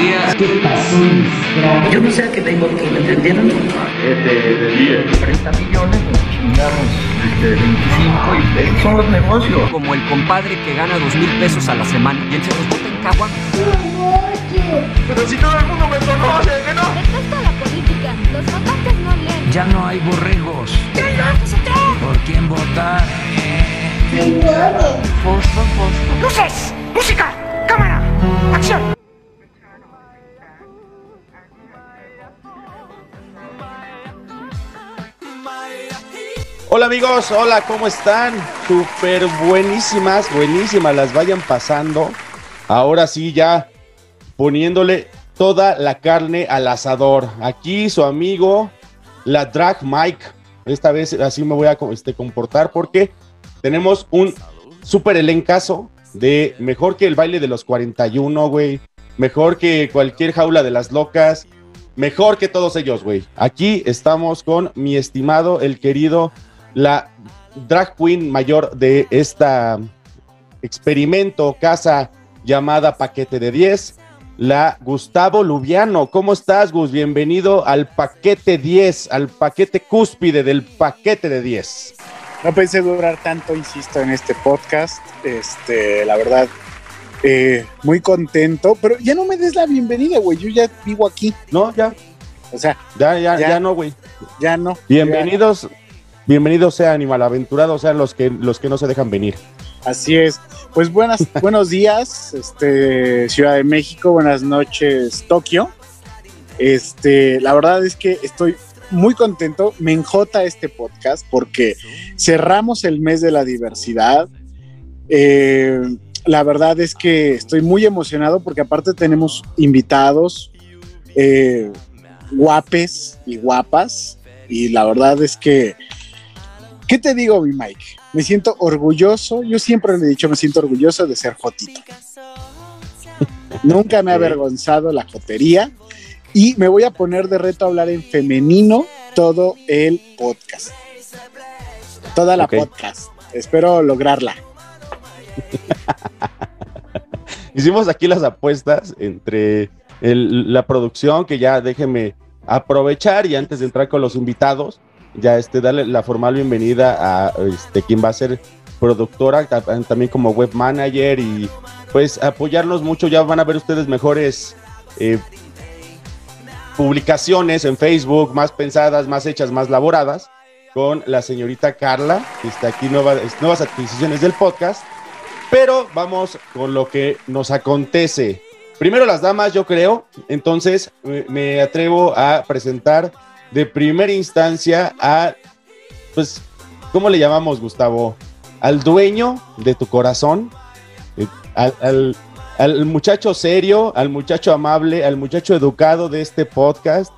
días. ¿Qué pasó, Yo no sé a qué vengo aquí, ¿me entendieron? Este, de 10. 30 millones, nos chingamos este, 25 y son los negocios. Como el compadre que gana dos mil pesos a la semana y él se los bota en cagua. Pero si todo el mundo me conoce, que no. Detesto la política. Los votantes no leen. Ya no hay borregos. ¿Por quién votar? ¡Luces! ¡Música! ¡Cámara! ¡Acción! Hola amigos, hola, ¿cómo están? Súper buenísimas, buenísimas, las vayan pasando. Ahora sí, ya poniéndole toda la carne al asador. Aquí su amigo, la Drag Mike. Esta vez así me voy a este, comportar porque tenemos un súper elencazo de mejor que el baile de los 41, güey. Mejor que cualquier jaula de las locas. Mejor que todos ellos, güey. Aquí estamos con mi estimado, el querido, la drag queen mayor de esta experimento, casa llamada Paquete de 10, la Gustavo Lubiano. ¿Cómo estás, Gus? Bienvenido al Paquete 10, al paquete cúspide del Paquete de 10. No pensé durar tanto, insisto, en este podcast. Este, la verdad, eh, muy contento, pero ya no me des la bienvenida, güey. Yo ya vivo aquí. No, ya, O sea, ya, ya, Ya. ya, no, güey. ya no. Bienvenidos, bienvenidos sean animalaventurados, sean los que, los que no se dejan venir. Así es. Pues buenas, buenos días, este, Ciudad de México. Buenas noches, Tokio. Este, la verdad es que estoy muy contento. Me enjota este podcast porque cerramos el mes de la diversidad. Eh, la verdad es que estoy muy emocionado porque aparte tenemos invitados eh, guapes y guapas. Y la verdad es que, ¿qué te digo, mi Mike? Me siento orgulloso. Yo siempre le he dicho, me siento orgulloso de ser Jotito. Nunca me ha avergonzado la jotería. Y me voy a poner de reto a hablar en femenino todo el podcast. Toda la podcast. Espero lograrla. Hicimos aquí las apuestas entre el- la producción, que ya déjenme aprovechar y antes de entrar con los invitados, ya este, darle la formal bienvenida a este, quien va a ser productora, ta- también como web manager y pues apoyarnos mucho. Ya van a ver ustedes mejores eh, publicaciones en Facebook, más pensadas, más hechas, más laboradas, con la señorita Carla, que está aquí, nueva- nuevas adquisiciones del podcast. Pero vamos con lo que nos acontece. Primero las damas, yo creo. Entonces me atrevo a presentar de primera instancia a, pues, ¿cómo le llamamos, Gustavo? Al dueño de tu corazón, eh, al, al- al muchacho serio, al muchacho amable, al muchacho educado de este podcast,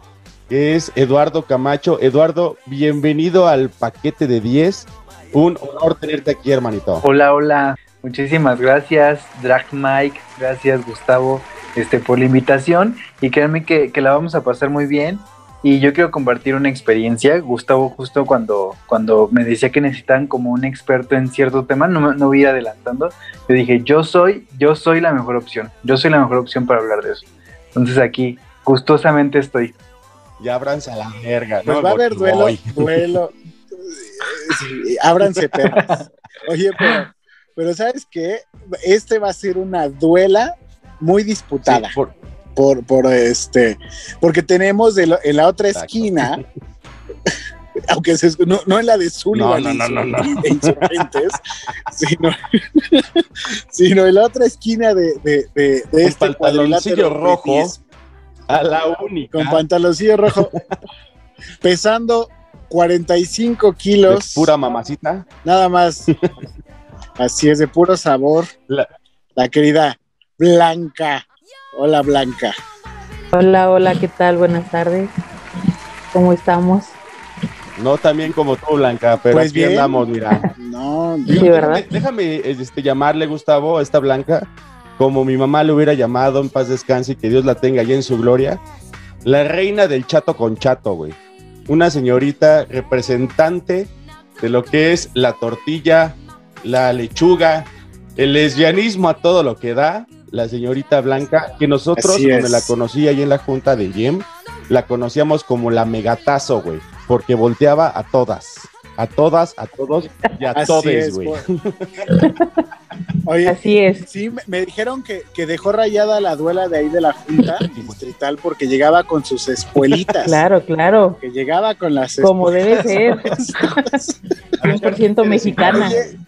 que es Eduardo Camacho. Eduardo, bienvenido al paquete de 10. Un honor tenerte aquí, hermanito. Hola, hola. Muchísimas gracias, Drag Mike. Gracias, Gustavo, este, por la invitación. Y créanme que, que la vamos a pasar muy bien. Y yo quiero compartir una experiencia. Gustavo, justo cuando, cuando me decía que necesitaban como un experto en cierto tema, no, me- no voy a ir adelantando. Yo dije, yo soy, yo soy la mejor opción. Yo soy la mejor opción para hablar de eso. Entonces aquí, gustosamente estoy. Ya ábranse a la verga. Pues ¿no? va a haber duelo, voy. duelo. Sí, ábranse perras. Oye, pero, pero ¿sabes qué? Este va a ser una duela muy disputada. Sí, por- por, por este, porque tenemos en la otra Exacto. esquina, aunque se, no, no en la de Sullivan No, no, no, no, no. de Insurgentes, sino, sino en la otra esquina de, de, de, de este pantaloncillo rojo. de 10, a la única. con pantaloncillo rojo, pesando 45 de kilos, pura mamacita. nada más. Así es, de puro sabor. La- la querida Blanca. Hola, Blanca. Hola, hola, ¿qué tal? Buenas tardes. ¿Cómo estamos? No tan bien como tú, Blanca, pero Pues aquí bien. andamos, mira. No, Sí, Déjame- ¿verdad? Déjame, este, llamarle, Gustavo, a esta Blanca, como mi mamá le hubiera llamado, en paz descanse y que Dios la tenga allá en su gloria. La reina del chato con chato, güey. Una señorita representante de lo que es la tortilla, la lechuga, el lesbianismo a todo lo que da. La señorita Blanca, que nosotros, donde la conocí ahí en la junta de Gem, la conocíamos como la megatazo, güey, porque volteaba a todas, a todas, a todos y a Así todes, es, güey. Oye, Así es. sí, me, me dijeron que, que dejó rayada la duela de ahí de la Junta Distrital porque llegaba con sus espuelitas. Claro, claro. Que llegaba con las Como debe ser. espuelas. 100% mexicana. Oye,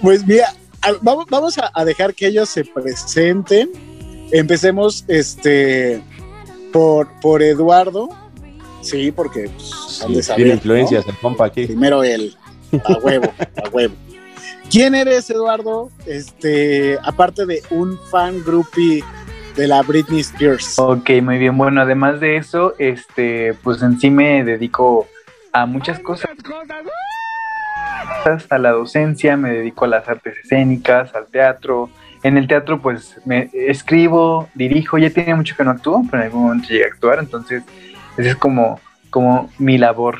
pues mira, a- vamos, vamos a, a dejar que ellos se presenten. Empecemos este por, por Eduardo. Sí, porque pues, han de Sí, saber, tiene ¿no? influencias el compa aquí. Primero él. A huevo, a huevo. ¿Quién eres, Eduardo? Este, aparte de un fan groupie de la Britney Spears. Ok, muy bien. Bueno, además de eso, este, pues en sí me dedico a muchas cosas. A la docencia, me dedico a las artes escénicas, al teatro. En el teatro, pues me escribo, dirijo. Ya tiene mucho que no actúo, pero en algún momento llegué a actuar. Entonces, esa es como, como mi labor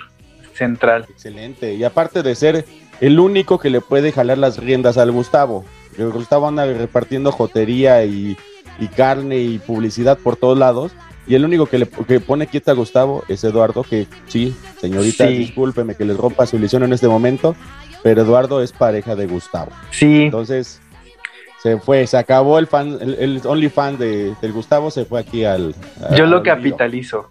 central. Excelente. Y aparte de ser el único que le puede jalar las riendas al Gustavo. El Gustavo anda repartiendo jotería y, y carne y publicidad por todos lados. Y el único que le que pone quieta a Gustavo es Eduardo, que sí, señorita, Sí. discúlpeme que les rompa su ilusión en este momento, pero Eduardo es pareja de Gustavo. Sí, Entonces, se fue, se acabó el fan, el, el only fan de, del Gustavo, se fue aquí al. yo lo capitalizo.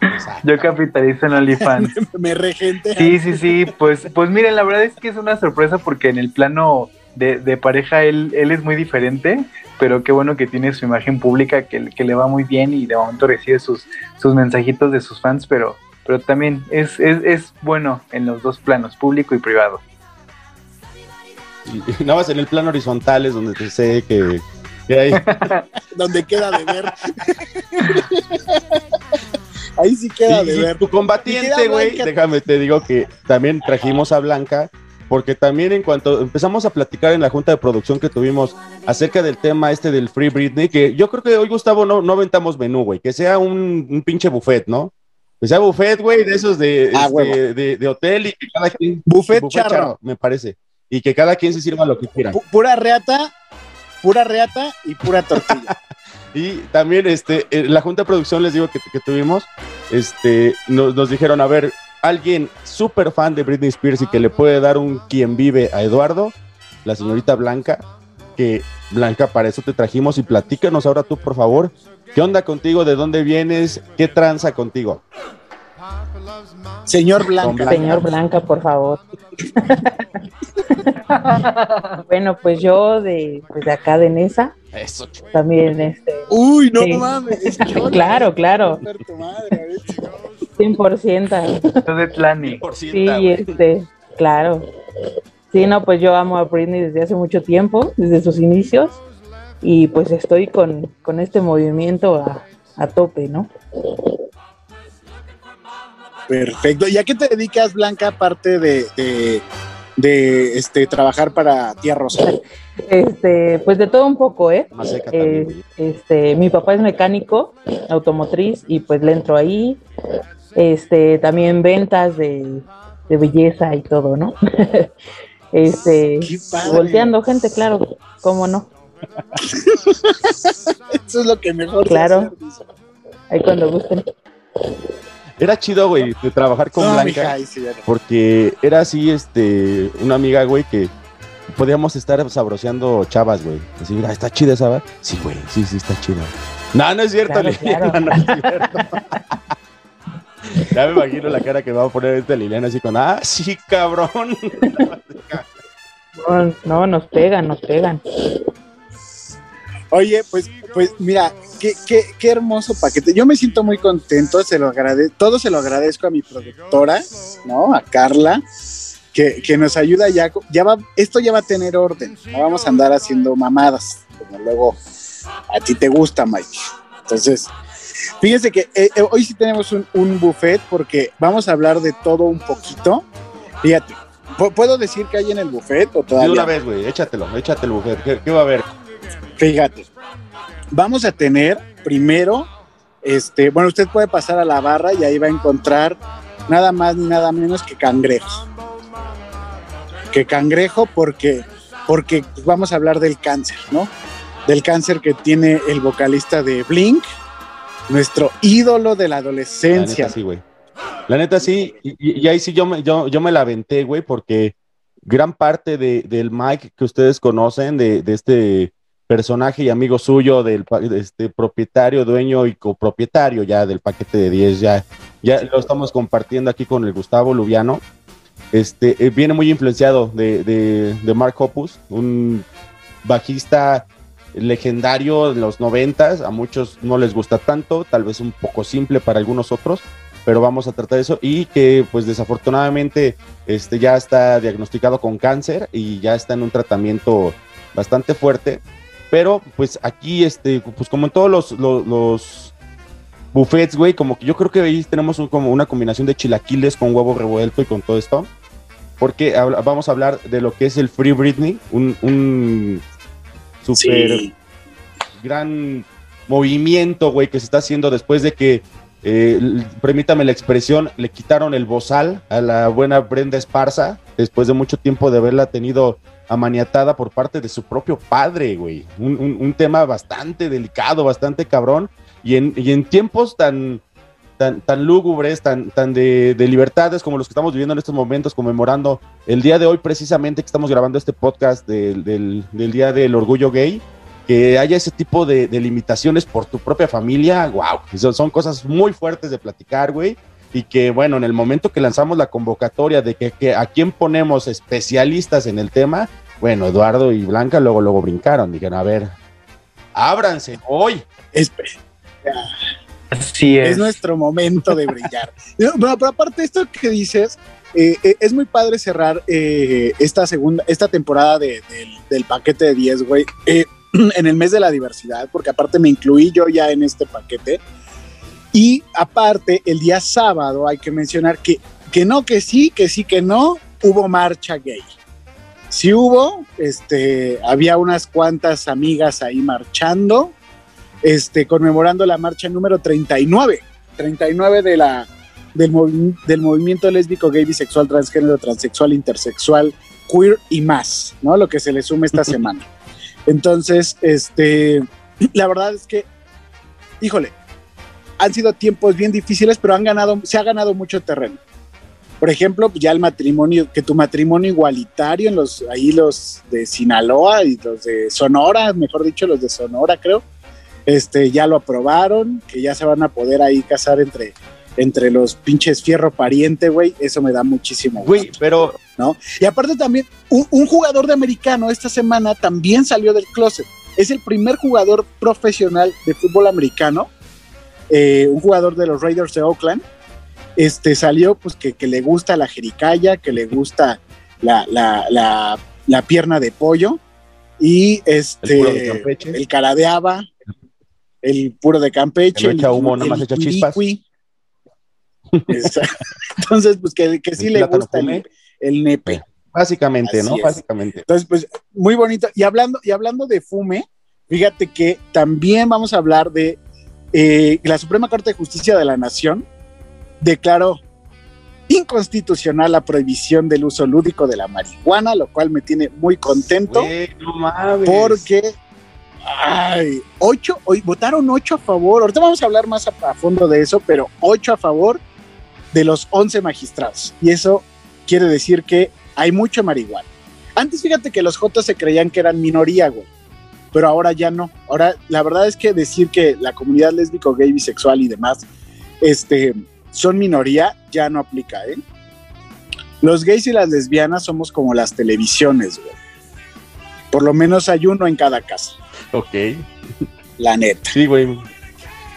Exacto. Yo capitalizo en OnlyFans. Me regente. Sí, sí, sí, pues, pues miren, la verdad es que es una sorpresa porque en el plano de, de pareja él, él es muy diferente, pero qué bueno que tiene su imagen pública, que, que le va muy bien y de momento recibe sus, sus mensajitos de sus fans, pero, pero también es, es, es bueno en los dos planos, público y privado. Y- y nada más en el plano horizontal es donde te sé que, que hay. Donde queda de ver. Ahí sí queda Y- de y ver. tu combatiente, güey, déjame te digo que también trajimos a Blanca, porque también en cuanto empezamos a platicar en la junta de producción que tuvimos acerca del tema este del Free Britney, que yo creo que hoy, Gustavo, no, no aventamos menú, güey, que sea un, un pinche buffet, ¿no? Que sea buffet, güey, de esos de, Ah, este, de, de hotel y que cada quien... Buffet charro. me parece. Y que cada quien se sirva lo que quiera. Pu- pura reata, pura reata y pura tortilla. Y también este, en la junta de producción, les digo que, que tuvimos, este, nos, nos dijeron, a ver, alguien súper fan de Britney Spears y que le puede dar un quien vive a Eduardo, la señorita Blanca, que Blanca, para eso te trajimos y platícanos ahora tú, por favor, ¿qué onda contigo? ¿De dónde vienes? ¿Qué tranza contigo? Señor Blanca. Blanca. Señor Blanca, por favor. bueno, pues yo de, pues de acá de Nesa, Eso. también este, Uy, no Sí. mames. Claro, claro. Joder, tu madre, a ver. 100%. Yo de Tlani. Sí, este, claro. Sí, no, pues yo amo a Britney desde hace mucho tiempo, desde sus inicios, y pues estoy con, con este movimiento a, a tope, ¿no? Perfecto. ¿Y a qué te dedicas, Blanca, aparte de, de, de, este, trabajar para Tía Rosa? Este, pues de todo un poco, ¿eh? Más seca Eh, también, este, mi papá es mecánico automotriz y pues le entro ahí. Este, también ventas de, de belleza y todo, ¿no? este, volteando gente, claro, cómo no. Eso es lo que mejor Claro. hacer. Ahí cuando gusten. Era chido, güey, de trabajar con No, Blanca. mija, sí. Porque era así, este, una amiga, güey, que podíamos estar sabroseando chavas, güey. Así, mira, está chida esa, ¿va? Sí, güey, sí, sí, está chida. No, no es cierto, claro. no es cierto. ya me imagino la cara que va a poner esta Liliana así con, ah, sí, cabrón. No, no, nos pegan, nos pegan. Oye, pues, pues mira, qué, qué, qué hermoso paquete. Yo me siento muy contento, se lo agrade todo se lo agradezco a mi productora, ¿no? A Carla, que, que nos ayuda ya, ya va, esto ya va a tener orden, no vamos a andar haciendo mamadas, como luego a ti te gusta, Mike. Entonces, fíjense que eh, eh, hoy sí tenemos un, un buffet porque vamos a hablar de todo un poquito. Fíjate, ¿pu- ¿puedo decir que hay en el buffet o De todavía? una no? vez, güey, échatelo, échatelo, mujer. ¿Qué, qué va a haber? Fíjate, vamos a tener primero, este, bueno, usted puede pasar a la barra y ahí va a encontrar nada más ni nada menos que cangrejo. Que cangrejo porque porque vamos a hablar del cáncer, ¿no? Del cáncer que tiene el vocalista de Blink, nuestro ídolo de la La adolescencia. neta sí, güey. La neta sí, y, ahí sí yo me, yo, yo me la aventé, güey, porque gran parte de- del Mike que ustedes conocen, de, de este personaje y amigo suyo, del de este propietario, dueño y copropietario ya del paquete de 10, ya, ya lo estamos compartiendo aquí con el Gustavo Lubiano. Este, eh, viene muy influenciado de, de, de Mark Hoppus, un bajista legendario de los noventas, a muchos no les gusta tanto, tal vez un poco simple para algunos otros, pero vamos a tratar eso. Y que pues desafortunadamente este ya está diagnosticado con cáncer y ya está en un tratamiento bastante fuerte, pero pues aquí este pues como en todos los, los, buffets, güey, como que yo creo que ahí tenemos como una combinación de chilaquiles con huevo revuelto y con todo esto, porque vamos a hablar de lo que es el Free Britney, un super Sí. gran movimiento, güey, que se está haciendo después de que, eh, permítame la expresión, le quitaron el bozal a la buena Brenda Esparza, después de mucho tiempo de haberla tenido amaniatada por parte de su propio padre, güey. Un, un- un tema bastante delicado, bastante cabrón, y en, y en tiempos tan, tan, tan lúgubres, tan, tan de, de libertades como los que estamos viviendo en estos momentos, conmemorando el día de hoy, precisamente que estamos grabando este podcast del, del, del Día del Orgullo Gay, que haya ese tipo de, de limitaciones por tu propia familia, wow, son, son cosas muy fuertes de platicar, güey. Y que, bueno, en el momento que lanzamos la convocatoria de que, que a quién ponemos especialistas en el tema, bueno, Eduardo y Blanca luego, luego brincaron, dijeron, a ver, ábranse hoy. Es, Así es. es nuestro momento de brillar. No, Pero, pero aparte de esto que dices, eh, eh, es muy padre cerrar eh, esta segunda, esta temporada de- del, del paquete de 10, güey, eh, en el mes de la diversidad, porque aparte me incluí yo ya en este paquete. Y aparte, el día sábado hay que mencionar que, que no, que sí, que sí, que no, hubo marcha gay. Sí hubo, este, había unas cuantas amigas ahí marchando, este, conmemorando la marcha número 39, 39 de la, del, movi- del movimiento lésbico, gay, bisexual, transgénero, transexual, intersexual, queer y más, ¿no? Lo que se le sume esta semana. Entonces, este, la verdad es que, híjole, han sido tiempos bien difíciles, pero han ganado, se ha ganado mucho terreno. Por ejemplo, pues, ya el matrimonio, que tu matrimonio igualitario en los, ahí los de Sinaloa y los de Sonora, mejor dicho, los de Sonora, creo, este, ya lo aprobaron, que ya se van a poder ahí casar entre, entre los pinches fierro pariente, güey, eso me da muchísimo gusto. Güey, pero ¿no? Y aparte también, un, un jugador de americano esta semana también salió del closet. Es el primer jugador profesional de fútbol americano, eh, un jugador de los Raiders de Oakland. Este salió, pues, que, que le gusta la jericaya, que le gusta la, la, la, la pierna de pollo y este El el caradeaba, el puro de Campeche, no echa humo, nada más echa chispas. Entonces, pues que, que sí El le gusta el, el nepe. básicamente, Así ¿no? es. Básicamente. Entonces, pues muy bonito. Y hablando, y hablando de fume, fíjate que también vamos a hablar de eh, la Suprema Corte de Justicia de la Nación declaró inconstitucional la prohibición del uso lúdico de la marihuana, lo cual me tiene muy contento Güey, no mames. porque ay, ocho, hoy votaron ocho a favor. Ahorita vamos a hablar más a, fondo de eso, pero ocho a favor de los 11 magistrados. Y eso quiere decir que hay mucho marihuana. Antes fíjate que los Jotos se creían que eran minoría, güey. Pero ahora ya no. Ahora, la verdad es que decir que la comunidad lésbico, gay, bisexual y demás este, son minoría ya no aplica, ¿eh? Los gays y las lesbianas somos como las televisiones, güey. Por lo menos hay uno en cada casa, Ok. la neta. Sí, güey.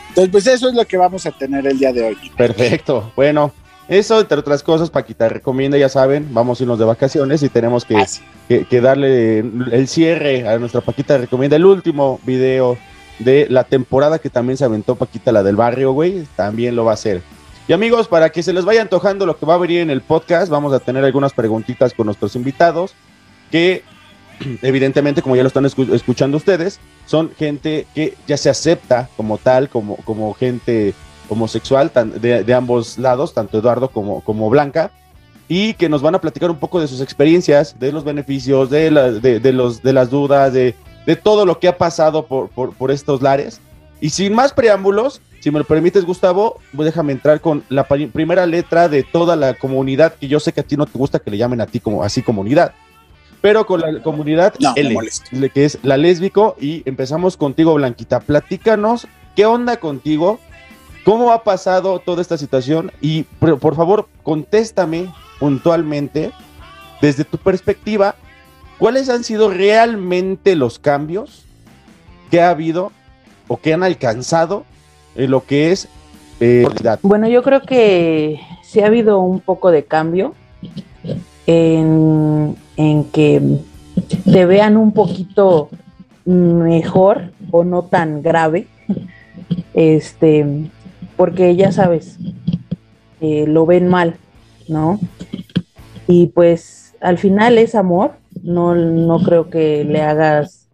Entonces, pues eso es lo que vamos a tener el día de hoy. Perfecto. Bueno, eso, entre otras cosas, Paquita recomienda, ya saben, vamos a irnos de vacaciones y tenemos que, Así. que, que darle el cierre a nuestra Paquita recomienda, el último video de la temporada que también se aventó Paquita, la del barrio, güey, también lo va a hacer. Y amigos, para que se les vaya antojando lo que va a venir en el podcast, vamos a tener algunas preguntitas con nuestros invitados, que evidentemente, como ya lo están escu- escuchando ustedes, son gente que ya se acepta como tal, como, como gente homosexual tan- de, de ambos lados, tanto Eduardo como, como Blanca. y que nos van a platicar un poco de sus experiencias, de los beneficios, de, la- de, de los, de las dudas, de, todo lo que ha pasado por, por, por estos lares. Y sin más preámbulos, si me lo permites, Gustavo, pues déjame entrar con la primera letra de toda la comunidad, que yo sé que a ti no te gusta que le llamen a ti como así comunidad, pero con la comunidad No, L, que es la lésbico, y empezamos contigo, Blanquita. Platícanos, ¿qué onda contigo? ¿Cómo ha pasado toda esta situación? Y por, por favor, contéstame puntualmente, desde tu perspectiva, ¿cuáles han sido realmente los cambios que ha habido o que han alcanzado en lo que es eh? Bueno, yo creo que sí ha habido un poco de cambio en, en que te vean un poquito mejor o no tan grave. Este, porque ya sabes, eh, lo ven mal, ¿no? Y pues al final es amor, no, no creo que le hagas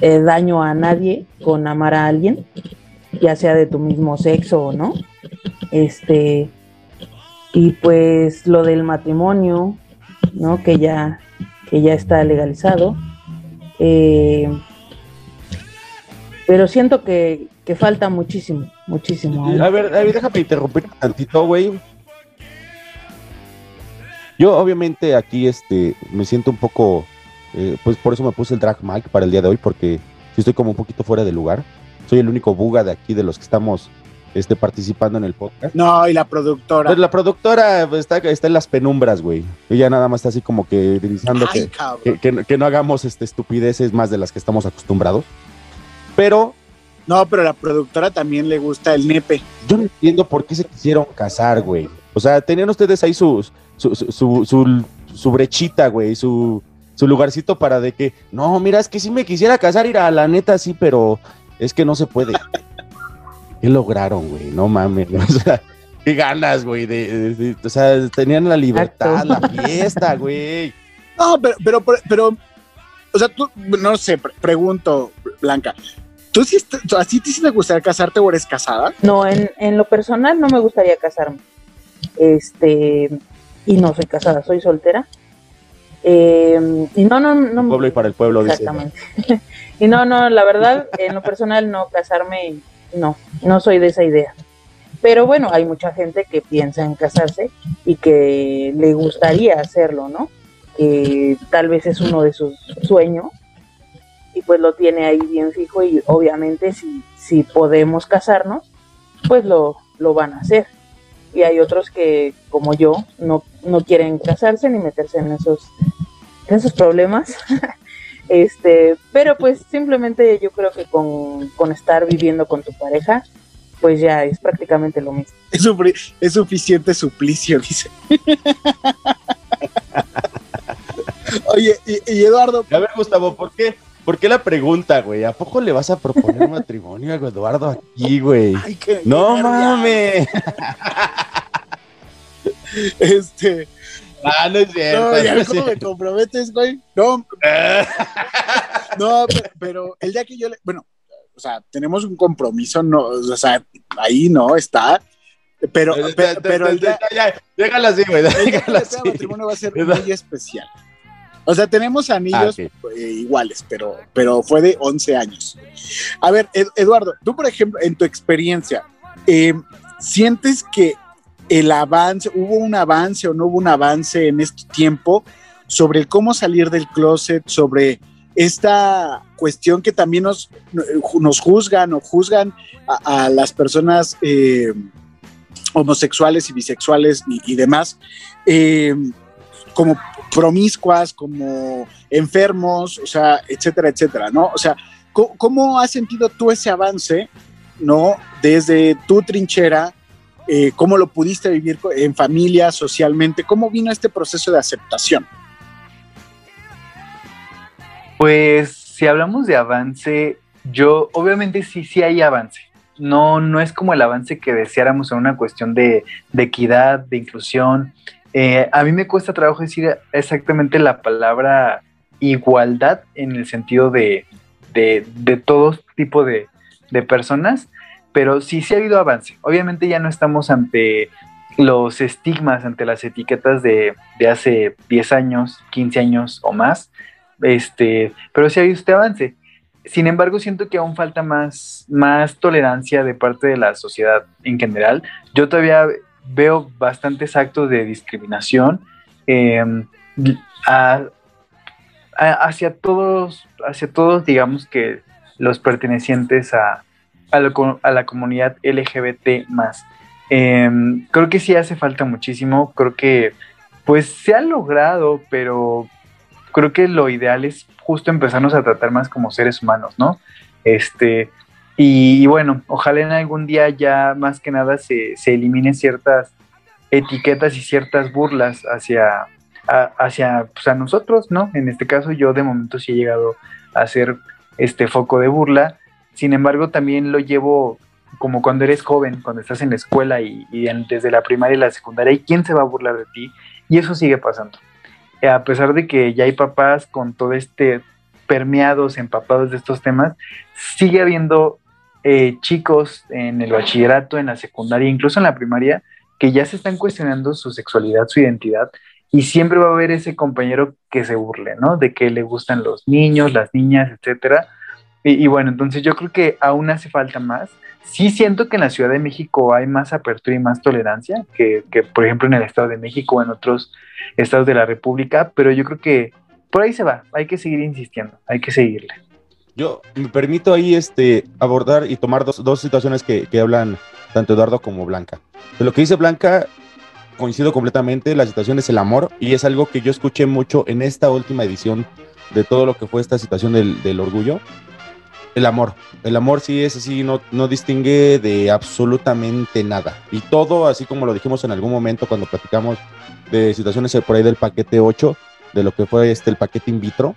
eh, daño a nadie con amar a alguien ya sea de tu mismo sexo o no. Este, y pues lo del matrimonio, ¿no? Que ya, que ya está legalizado. Eh, pero siento que, que falta muchísimo, muchísimo. A ver, a ver, déjame interrumpir un tantito, güey. Yo obviamente aquí este me siento un poco, eh, pues por eso me puse el drag mic para el día de hoy, porque estoy como un poquito fuera de lugar. Soy el único buga de aquí de los que estamos este, participando en el podcast. No, y la productora. Pues la productora está, está en las penumbras, güey. Ella nada más está así como que Ay, que, que, que no- que no hagamos este, estupideces más de las que estamos acostumbrados. Pero No, pero a la productora también le gusta el nepe. yo no entiendo por qué se quisieron casar, güey. O sea, tenían ustedes ahí sus, su, su, su, su- su brechita, güey, su, su lugarcito para de que, no, mira, es que sí me quisiera casar, ir a la neta, sí, pero es que no se puede. ¿Qué lograron, güey? No mames. O sea, qué ganas, güey. De, de- de- o sea, tenían la libertad, la fiesta, güey. No, pero, pero, pero, pero, o sea, tú, no sé, pre- pregunto, Blanca, ¿tú sí, est- a ti sí te gustaría casarte o eres casada? No, en, en lo personal no me gustaría casarme. Este, y no soy casada, soy soltera. Eh, y no, no, no. Pueblo y para el pueblo, dice. Exactamente. y no, no, la verdad, en lo personal no, casarme, no, no soy de esa idea. Pero bueno, hay mucha gente que piensa en casarse y que le gustaría hacerlo, ¿no? Que tal vez es uno de sus sueños y pues lo tiene ahí bien fijo y obviamente si, si podemos casarnos, pues lo, lo van a hacer. Y hay otros que, como yo, no, no quieren casarse ni meterse en esos, en esos problemas. este, pero pues simplemente yo creo que con, con estar viviendo con tu pareja, pues ya es prácticamente lo mismo. Es, es suficiente suplicio, dice. Oye, y, y Eduardo, A ver, Gustavo, ¿por qué? ¿Por qué la pregunta, güey? ¿A poco le vas a proponer matrimonio a Eduardo aquí, güey? ay, qué- No qué mames. Este, Ah, no es cierto. no, ya cómo me comprometes, güey. No, no, pero, pero el día que yo le, bueno, o sea, tenemos un compromiso, no, o sea, ahí no está, pero, pero, pero el día, ya, déjala así, güey. el Déjala así. matrimonio va a ser muy especial. O sea, tenemos anillos Ah, eh, iguales, pero, pero fue de 11 años. A ver, Ed- Eduardo, tú, por ejemplo, en tu experiencia, eh, ¿sientes que el avance, hubo un avance o no hubo un avance en este tiempo sobre cómo salir del closet, sobre esta cuestión que también nos, nos juzgan o juzgan a, las personas eh, homosexuales y bisexuales y, y demás, eh, como promiscuas, como enfermos, o sea, etcétera, etcétera, ¿no? O sea, ¿cómo, cómo has sentido tú ese avance, ¿no? Desde tu trinchera, eh, ¿cómo lo pudiste vivir en familia, socialmente? ¿Cómo vino este proceso de aceptación? Pues si hablamos de avance, yo obviamente sí, sí hay avance. No, no es como el avance que deseáramos en una cuestión de, de equidad, de inclusión. Eh, a mí me cuesta trabajo decir exactamente la palabra igualdad en el sentido de, de, de todo tipo de, de personas, pero sí, sí ha habido avance. Obviamente ya no estamos ante los estigmas ante las etiquetas de, de, hace 10 años, 15 años o más, este, pero sí ha habido este avance. Sin embargo, siento que aún falta más, más tolerancia de parte de la sociedad en general. Yo todavía veo bastantes actos de discriminación em, hacia todos, hacia todos, digamos que los pertenecientes a, a, la comunidad LGBT más. Em, creo que sí hace falta muchísimo, creo que pues se ha logrado, pero creo que lo ideal es justo empezarnos a tratar más como seres humanos, ¿no? Este, y, bueno, ojalá en algún día ya más que nada se, se eliminen ciertas etiquetas y ciertas burlas hacia, hacia pues, a nosotros, ¿no? En este caso yo de momento sí he llegado a ser este foco de burla, sin embargo también lo llevo como cuando eres joven, cuando estás en la escuela y, desde la primaria y la secundaria, ¿y quién se va a burlar de ti? Y eso sigue pasando. A pesar de que ya hay papás con todo este permeados, empapados de estos temas, sigue habiendo eh, chicos en el bachillerato, en la secundaria, incluso en la primaria, que ya se están cuestionando su sexualidad, su identidad, y siempre va a haber ese compañero que se burle, ¿no? De que le gustan los niños, las niñas, etcétera. Y, bueno, entonces yo creo que aún hace falta más. Sí siento que en la Ciudad de México hay más apertura y más tolerancia que, que, por ejemplo, en el Estado de México o en otros estados de la República, pero yo creo que por ahí se va. Hay que seguir insistiendo, hay que seguirle. Yo me permito ahí este, abordar y tomar dos, dos situaciones que, que hablan tanto Eduardo como Blanca. De lo que dice Blanca, coincido completamente, la situación es el amor y es algo que yo escuché mucho en esta última edición de todo lo que fue esta situación del, orgullo. El amor, el amor sí es así, no, no distingue de absolutamente nada. Y todo, así como lo dijimos en algún momento cuando platicamos de situaciones por ahí del paquete 8, de lo que fue este, el paquete in vitro,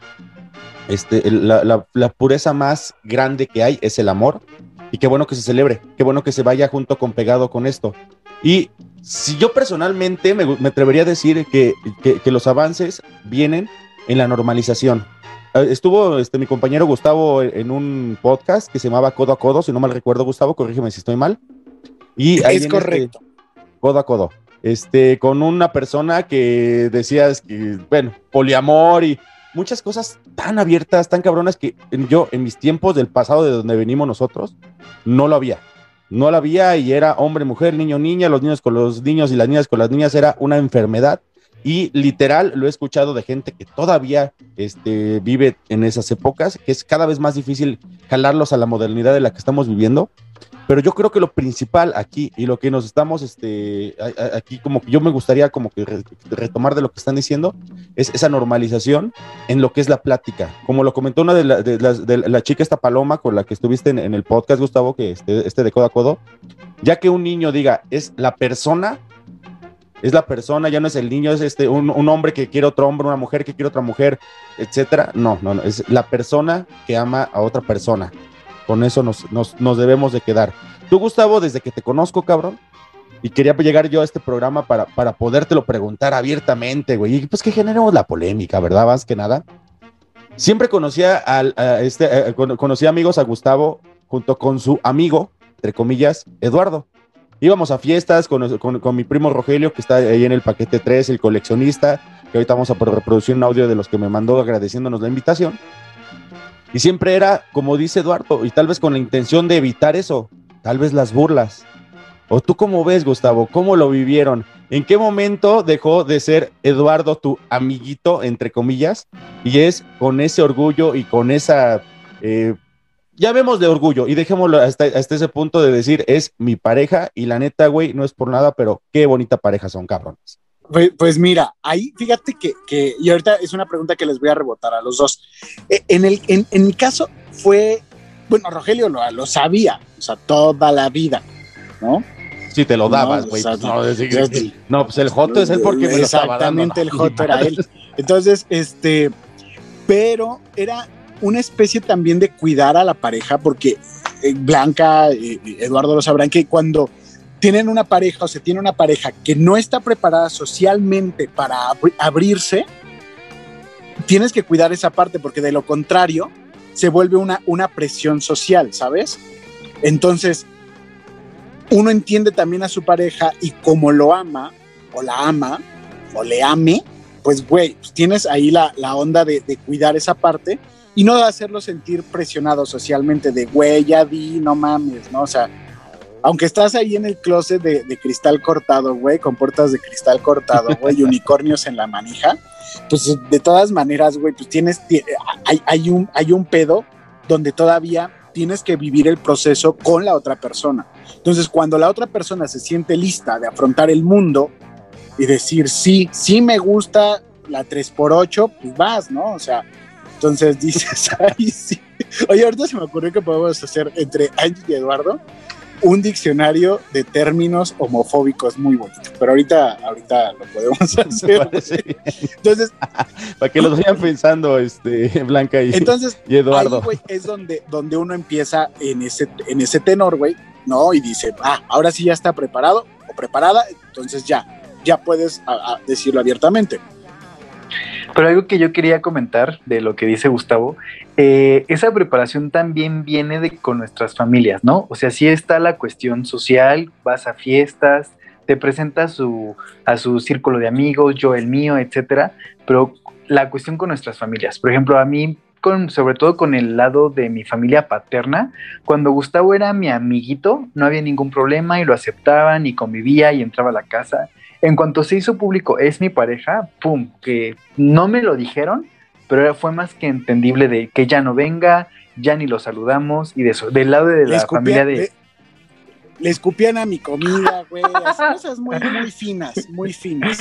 este, la, la pureza más grande que hay es el amor y qué bueno que se celebre, qué bueno que se vaya junto con pegado con esto. Y si yo personalmente me, atrevería a decir que, que, los avances vienen en la normalización. Eh, estuvo este, mi compañero Gustavo en un podcast que se llamaba Codo a Codo, si no mal recuerdo, Gustavo, corrígeme si estoy mal. Y es este correcto. codo a Codo. Este, con una persona que decías que, bueno, poliamor y muchas cosas tan abiertas, tan cabronas que yo en mis tiempos del pasado de donde venimos nosotros, no lo había. No lo había y era hombre, mujer, niño, niña, los niños con los niños y las niñas con las niñas era una enfermedad. Y literal lo he escuchado de gente que todavía este, vive en esas épocas, que es cada vez más difícil jalarlos a la modernidad de la que estamos viviendo pero yo creo que lo principal aquí y lo que nos estamos, este, aquí como que yo me gustaría como que retomar de lo que están diciendo, es esa normalización en lo que es la plática. Como lo comentó una de, las, de la chica, esta Paloma, con la que estuviste en, el podcast, Gustavo, que este, este de codo a codo, ya que un niño diga, es la persona, es la persona, ya no es el niño, es este, un, un, hombre que quiere otro hombre, una mujer que quiere otra mujer, etcétera. No, no, no, es la persona que ama a otra persona. Con eso nos, nos, debemos de quedar. Tú, Gustavo, desde que te conozco, cabrón, y quería llegar yo a este programa para, para podértelo preguntar abiertamente, güey, y pues que generemos la polémica, ¿verdad? Más que nada. Siempre conocía al, a este, conocía amigos a Gustavo junto con su amigo, entre comillas, Eduardo. Íbamos a fiestas con, con, mi primo Rogelio, que está ahí en el paquete 3, el coleccionista, que ahorita vamos a reproducir un audio de los que me mandó agradeciéndonos la invitación. Y siempre era, como dice Eduardo, y tal vez con la intención de evitar eso, tal vez las burlas. ¿O tú cómo ves, Gustavo? ¿Cómo lo vivieron? ¿En qué momento dejó de ser Eduardo tu amiguito, entre comillas? Y es con ese orgullo y con esa... Eh, ya vemos de orgullo y dejémoslo hasta, hasta, ese punto de decir, es mi pareja y la neta, güey, no es por nada, pero qué bonita pareja son, cabrones. Pues, pues, mira, ahí fíjate que, que, y ahorita es una pregunta que les voy a rebotar a los dos. E, en, el, en, en mi caso fue, bueno, Rogelio lo, lo, sabía, o sea, toda la vida, ¿no? Si te lo dabas, güey. No, pues, no, no, pues el Joto es él porque me lo estaba dando. Exactamente, el Joto era él. Entonces, este, pero era una especie también de cuidar a la pareja, porque eh, Blanca, eh, Eduardo lo sabrán, que cuando tienen una pareja o se tiene una pareja que no está preparada socialmente para abrirse, tienes que cuidar esa parte porque de lo contrario se vuelve una, una presión social, ¿sabes? Entonces, uno entiende también a su pareja y como lo ama, o la ama, o le ame, pues güey, pues tienes ahí la, la onda de, cuidar esa parte y no de hacerlo sentir presionado socialmente, de güey, ya di, no mames, ¿no? O sea, aunque estás ahí en el closet de, de cristal cortado, güey, con puertas de cristal cortado, güey, y unicornios en la manija, pues de todas maneras, güey, pues tienes, hay, hay, un, hay un pedo donde todavía tienes que vivir el proceso con la otra persona. Entonces, cuando la otra persona se siente lista de afrontar el mundo y decir, sí, sí me gusta la 3x8, pues vas, ¿no? O sea, entonces dices, ay, sí. Oye, ahorita se me ocurrió que podemos hacer entre Angie y Eduardo un diccionario de términos homofóbicos muy bonito, pero ahorita, ahorita lo podemos hacer. Entonces, para que lo vayan pensando, este, Blanca y, entonces, y Eduardo. Ahí, es donde, donde uno empieza en ese, en ese tenor, güey, ¿no? Y dice, ah, ahora sí ya está preparado o preparada, entonces ya, ya puedes a, a decirlo abiertamente. Pero algo que yo quería comentar de lo que dice Gustavo, eh, esa preparación también viene de, con nuestras familias, ¿no? O sea, sí está la cuestión social, vas a fiestas, te presentas su, a su círculo de amigos, yo el mío, etcétera, pero la cuestión con nuestras familias. Por ejemplo, a mí, con, sobre todo con el lado de mi familia paterna, cuando Gustavo era mi amiguito, no había ningún problema y lo aceptaban y convivía y entraba a la casa. En cuanto se hizo público, es mi pareja, pum, que no me lo dijeron, pero fue más que entendible de que ya no venga, ya ni lo saludamos y de eso, del lado de la familia de... Le, le, escupían a mi comida, güey, cosas muy, muy finas, muy finas.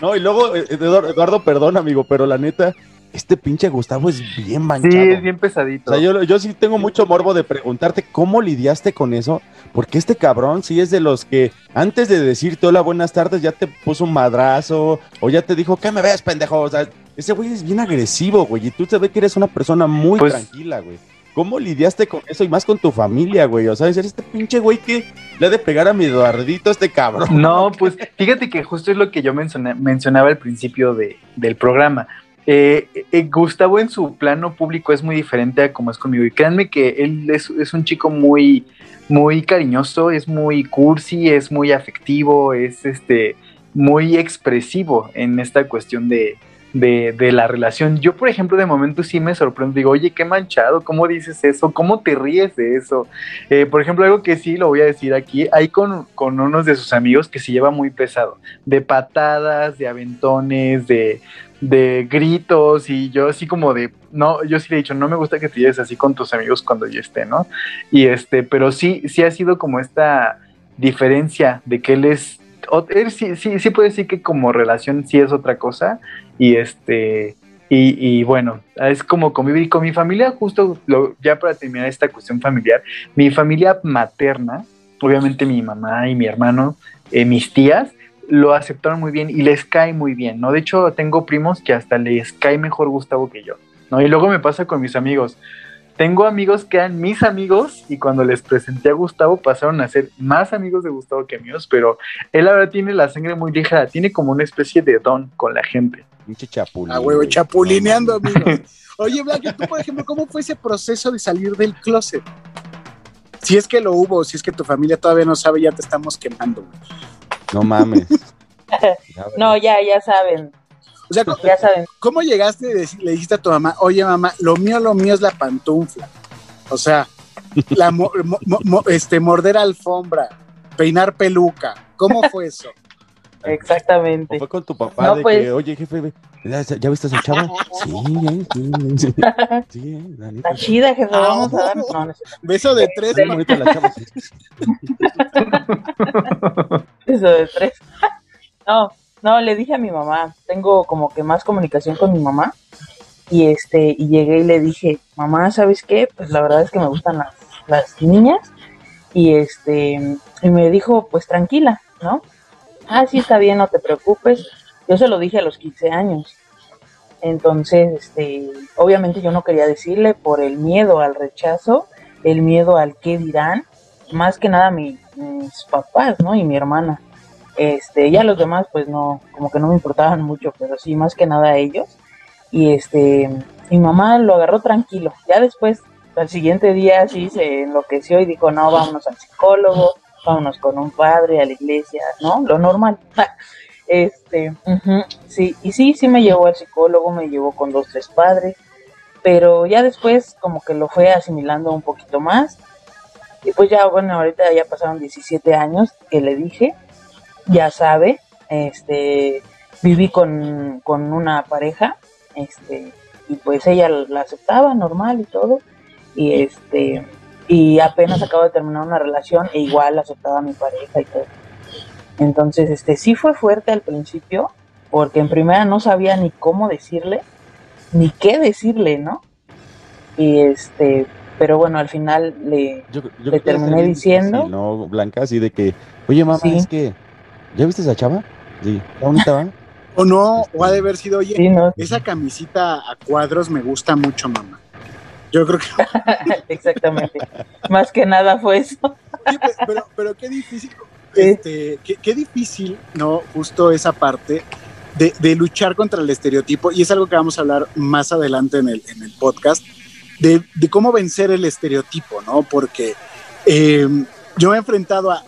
No, y luego, Eduardo, perdón, amigo, pero la neta, este pinche Gustavo es bien manchado. Sí, es bien pesadito. O sea, yo, yo sí tengo mucho morbo de preguntarte cómo lidiaste con eso, porque este cabrón sí es de los que antes de decirte hola, buenas tardes, ya te puso un madrazo o ya te dijo, ¿qué me ves, pendejo? O sea, ese güey es bien agresivo, güey, y tú te ves que eres una persona muy pues, tranquila, güey. ¿Cómo lidiaste con eso y más con tu familia, güey? O sea, eres este pinche güey que le ha de pegar a mi Eduardito este cabrón. No, pues fíjate que justo es lo que yo mencioné, mencionaba al principio de, del programa. Eh, eh, Gustavo en su plano público es muy diferente a como es conmigo. Y créanme que él es, un chico muy, muy cariñoso, es muy cursi, es muy afectivo, es este, muy expresivo en esta cuestión de, de, de, la relación. Yo, por ejemplo, de momento sí me sorprendo, digo, oye, qué manchado, ¿cómo dices eso? ¿Cómo te ríes de eso? Eh, por ejemplo, algo que sí lo voy a decir aquí, hay con, con unos de sus amigos que se lleva muy pesado, de patadas, de aventones, de, de gritos y yo así como de, no, yo sí le he dicho, no me gusta que te lleves así con tus amigos cuando yo esté, ¿no? Y este, pero sí, sí ha sido como esta diferencia de que él es, él sí, sí, sí puede decir que como relación sí es otra cosa y este, y, y bueno, es como convivir con mi familia, justo lo, ya para terminar esta cuestión familiar, mi familia materna, obviamente mi mamá y mi hermano, eh, mis tías, lo aceptaron muy bien y les cae muy bien, ¿no? De hecho, tengo primos que hasta les cae mejor Gustavo que yo, ¿no? Y luego me pasa con mis amigos. Tengo amigos que eran mis amigos y cuando les presenté a Gustavo pasaron a ser más amigos de Gustavo que míos, pero él ahora tiene la sangre muy ligera, tiene como una especie de don con la gente. Pinche chapulín. Ah, huevo, chapulineando, amigos. Oye, Blanca, tú, por ejemplo, ¿cómo fue ese proceso de salir del closet? Si es que lo hubo, si es que tu familia todavía no sabe, ya te estamos quemando. No mames. no, ya, ya saben. O sea, ya saben. ¿cómo llegaste y le dijiste a tu mamá, oye mamá, lo mío, lo mío es la pantufla? O sea, la mo, mo, mo, este, morder alfombra, peinar peluca. ¿Cómo fue eso? Exactamente. ¿O fue con tu papá no, de pues... que, oye, jefe, ¿ya, ya viste a esa chava? Sí, sí, sí. sí la neta. Está chida, jefe, vamos a dar. No, no Beso de tres. Sí, bonita la chava. Beso de tres. No, no, le dije a mi mamá, tengo como que más comunicación con mi mamá. Y este, y llegué y le dije, mamá, ¿sabes qué? Pues la verdad es que me gustan las, las niñas. Y este, y me dijo, pues tranquila, ¿no? Ah, sí, está bien, no te preocupes. Yo se lo dije a los 15 años. Entonces, este, obviamente yo no quería decirle por el miedo al rechazo, el miedo al qué dirán, más que nada mi, mis papás, ¿no? Y mi hermana. Este, ya los demás, pues no, como que no me importaban mucho, pero sí, más que nada ellos. Y este, mi mamá lo agarró tranquilo. Ya después al siguiente día sí se enloqueció y dijo, no, vámonos al psicólogo, vámonos con un padre a la iglesia, ¿no? Lo normal. Este, sí, y sí, sí me llevó al psicólogo, me llevó con dos, tres padres, pero ya después como que lo fue asimilando un poquito más. Y pues ya, bueno, ahorita ya pasaron 17 años que le dije, ya sabe, este, viví con, con una pareja, este, y pues ella la aceptaba normal y todo, y este, y apenas acabo de terminar una relación e igual aceptaba a mi pareja y todo. Entonces, este, sí fue fuerte al principio, porque en primera no sabía ni cómo decirle, ni qué decirle, ¿no? Y este, pero bueno, al final le, Yo, yo terminé diciendo. difícil, ¿no, Blanca? Así de que, oye, mamá, Sí. es que, ¿ya viste esa chava? Sí, ¿está bonita, va? O no, o ha de haber sido, oye, Sí, no, esa camisita a cuadros me gusta mucho, mamá. Yo creo que exactamente. Más que nada fue eso. Sí, pero, pero qué difícil, este, qué, qué difícil, ¿no? Justo esa parte de, de luchar contra el estereotipo, y es algo que vamos a hablar más adelante en el, en el podcast, de, de cómo vencer el estereotipo, ¿no? Porque eh, yo me he enfrentado a.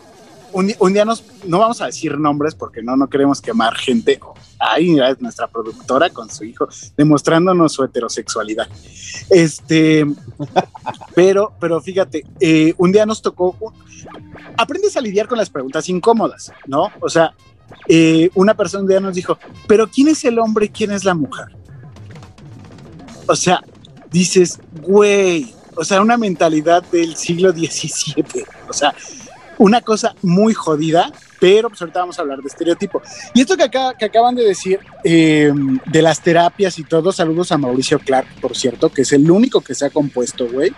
Un, un día nos, no vamos a decir nombres porque no, no queremos quemar gente. Ahí es nuestra productora con su hijo demostrándonos su heterosexualidad. Este, pero, pero fíjate, eh, un día nos tocó, aprendes a lidiar con las preguntas incómodas, ¿no? O sea, eh, una persona un día nos dijo, pero ¿quién es el hombre y quién es la mujer? O sea, dices, güey, o sea, una mentalidad del siglo XVII, o sea, una cosa muy jodida, pero pues ahorita vamos a hablar de estereotipo. Y esto que, acá, que acaban de decir eh, de las terapias y todo, saludos a Mauricio Clark, por cierto, que es el único que se ha compuesto, güey,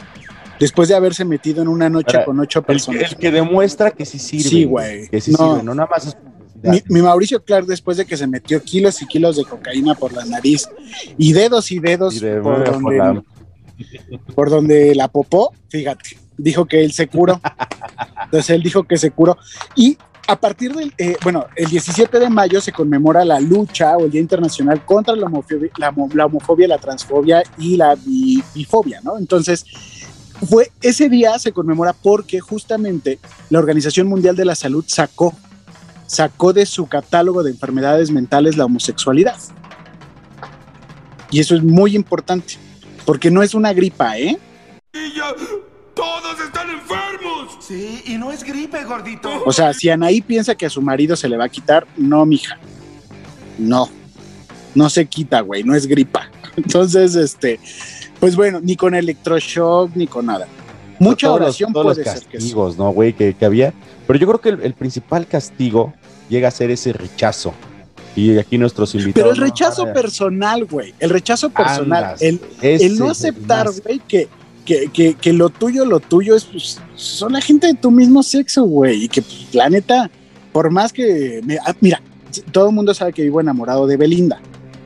después de haberse metido en una noche Ahora, con ocho personas. el que demuestra que sí sirve. Sí, güey. Que sí No. sirve, no nada más es Mi, mi Mauricio Clark, después de que se metió kilos y kilos de cocaína por la nariz y dedos y dedos Y de- por, por donde, la- por donde la popó, fíjate, dijo que él se curó. Entonces él dijo que se curó. Y a partir del, eh, bueno, el 17 de mayo se conmemora la lucha o el Día Internacional contra la homofobia, la, homo- la homofobia, la transfobia y la bi- bifobia, ¿no? Entonces, fue ese día se conmemora porque justamente la Organización Mundial de la Salud sacó sacó de su catálogo de enfermedades mentales la homosexualidad. Y eso es muy importante, porque no es una gripa, ¿eh? ¡Todos están enfermos! Sí, y no es gripe, gordito. O sea, si Anaí piensa que a su marido se le va a quitar, no, mija. No. No se quita, güey, no es gripa. Entonces, este, pues bueno, ni con electroshock ni con nada. Mucha todos los- oración todos puede los ser que sí. castigos, ¿no, güey? Que, que había. Pero yo creo que el, el principal castigo llega a ser ese rechazo. Y aquí nuestros invitados. Pero el rechazo Ah, personal, güey, el rechazo personal, Andas. el, el no aceptar, güey, que, que, que, que lo tuyo, lo tuyo es, pues, son la gente de tu mismo sexo, güey, y que pues, la neta, por más que, me- ah, mira, todo el mundo sabe que vivo enamorado de Belinda,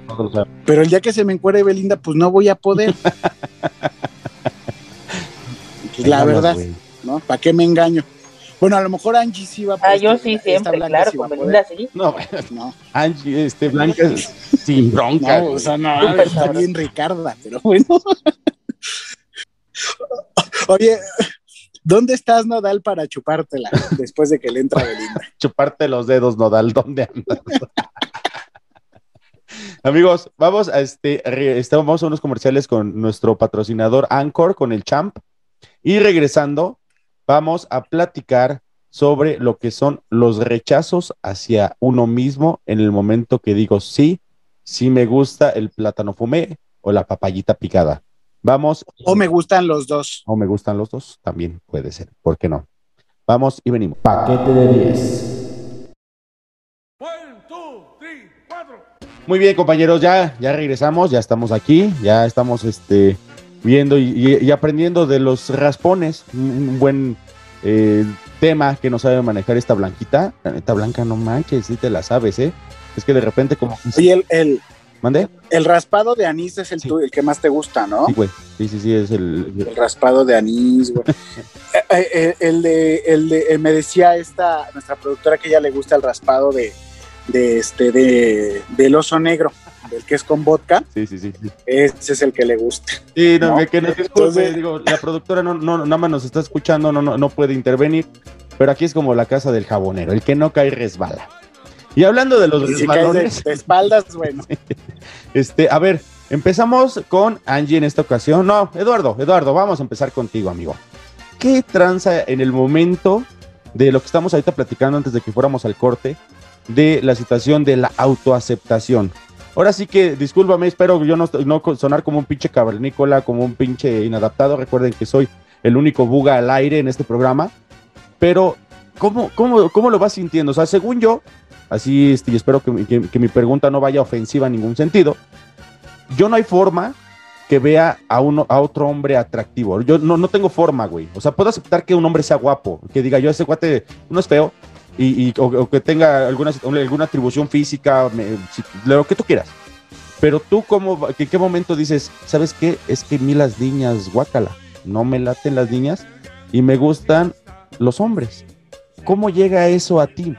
o sea, pero el día que se me encuere Belinda, pues no voy a poder. Pues, la verdad. ¿no? ¿Para qué me engaño? Bueno, a lo mejor Angie sí va a Ah, yo sí, esta siempre, claro, sí con Belinda poder. sí. No, No, Angie, este, Blanca, sin bronca. no, o sea, no, está bien Ricarda, pero bueno. Oye, ¿dónde estás, Nodal, para chupártela después de que le entra Belinda? chuparte los dedos, Nodal, ¿dónde andas? Amigos, vamos a este, estamos a unos comerciales con nuestro patrocinador Anchor, con el Champ, y regresando, vamos a platicar sobre lo que son los rechazos hacia uno mismo en el momento que digo sí, sí me gusta el plátano fumé o la papayita picada. Vamos, O me gustan los dos. o me gustan los dos, también puede ser, ¿por qué no? Vamos y venimos. Paquete de 10. Muy bien, compañeros, ya, ya regresamos, ya estamos aquí, ya estamos este, viendo y, y- y aprendiendo de los raspones, un, un buen eh, tema que nos sabe manejar esta blanquita. La neta blanca, no manches, si te la sabes, ¿eh? Es que de repente como... Oye, el, el, ¿Mandé? el raspado de anís es el, Sí. tu- el que más te gusta, ¿no? Sí, güey. Sí, sí, sí, es el... El raspado de anís, güey. Eh, eh, eh, el de, el de, me decía esta, nuestra productora que a ella le gusta el raspado de, de este, de, del oso negro. del que es con vodka, Sí, sí, sí. sí. ese es el que le gusta. Sí, no, ¿No? que- nos disculpe, digo, la productora no, no, nada más nos está escuchando, no, no, no puede intervenir, pero aquí es como la casa del jabonero, el que no cae resbala. Y hablando de los si de, de espaldas, bueno, este, a ver, empezamos con Angie en esta ocasión. No, Eduardo, Eduardo, vamos a empezar contigo, amigo. ¿Qué tranza en el momento de lo que estamos ahorita platicando antes de que fuéramos al corte, de la situación de la autoaceptación? Ahora sí que, discúlpame, espero yo no, no sonar como un pinche cavernícola, como un pinche inadaptado. Recuerden que soy el único buga al aire en este programa. Pero, ¿cómo, cómo, cómo lo vas sintiendo? O sea, según yo, así, este, y espero que, que- mi pregunta no vaya ofensiva en ningún sentido. Yo no hay forma que vea a, uno, a otro hombre atractivo. Yo no, no tengo forma, güey. O sea, puedo aceptar que un hombre sea guapo, que diga yo, ese guate no es feo, y, y- o, que tenga alguna, alguna atribución física, lo que tú quieras. Pero tú, cómo, ¿en qué momento dices, sabes qué? Es que a mí las niñas, guácala, no me laten las niñas y me gustan los hombres. ¿Cómo llega eso a ti?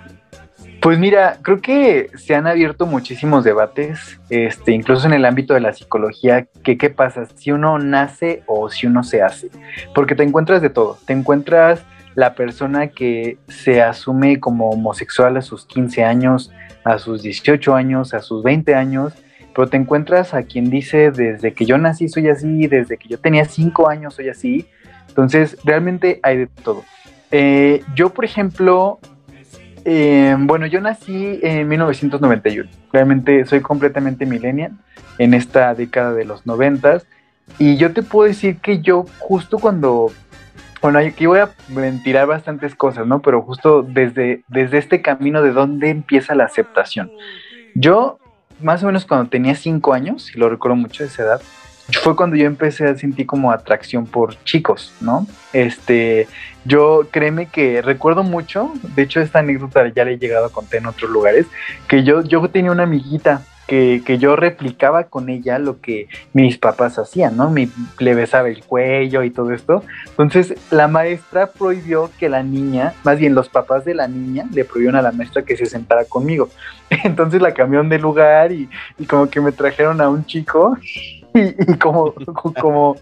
Pues mira, creo que se han abierto muchísimos debates, este, incluso en el ámbito de la psicología, que qué pasa si uno nace o si uno se hace, porque te encuentras de todo, te encuentras la persona que se asume como homosexual a sus 15 años, a sus 18 años, a sus 20 años, pero te encuentras a quien dice desde que yo nací soy así, desde que yo tenía 5 años soy así, entonces realmente hay de todo. Eh, yo, por ejemplo, eh, bueno, yo nací en 1991. Realmente soy completamente millennial en esta década de los noventas. Y yo te puedo decir que yo justo cuando... Bueno, aquí voy a tirar bastantes cosas, ¿no? Pero justo desde, desde este camino de dónde empieza la aceptación. Yo, más o menos cuando tenía cinco años, y lo recuerdo mucho de esa edad, fue cuando yo empecé a sentir como atracción por chicos, ¿no? Este, yo créeme que recuerdo mucho, de hecho esta anécdota ya le he llegado a contar en otros lugares, que yo, yo tenía una amiguita que, que yo replicaba con ella lo que mis papás hacían, ¿no? Me, le besaba el cuello y todo esto. Entonces la maestra prohibió que la niña, más bien los papás de la niña, le prohibieron a la maestra que se sentara conmigo. Entonces la cambiaron de lugar y, y como que me trajeron a un chico y, como, como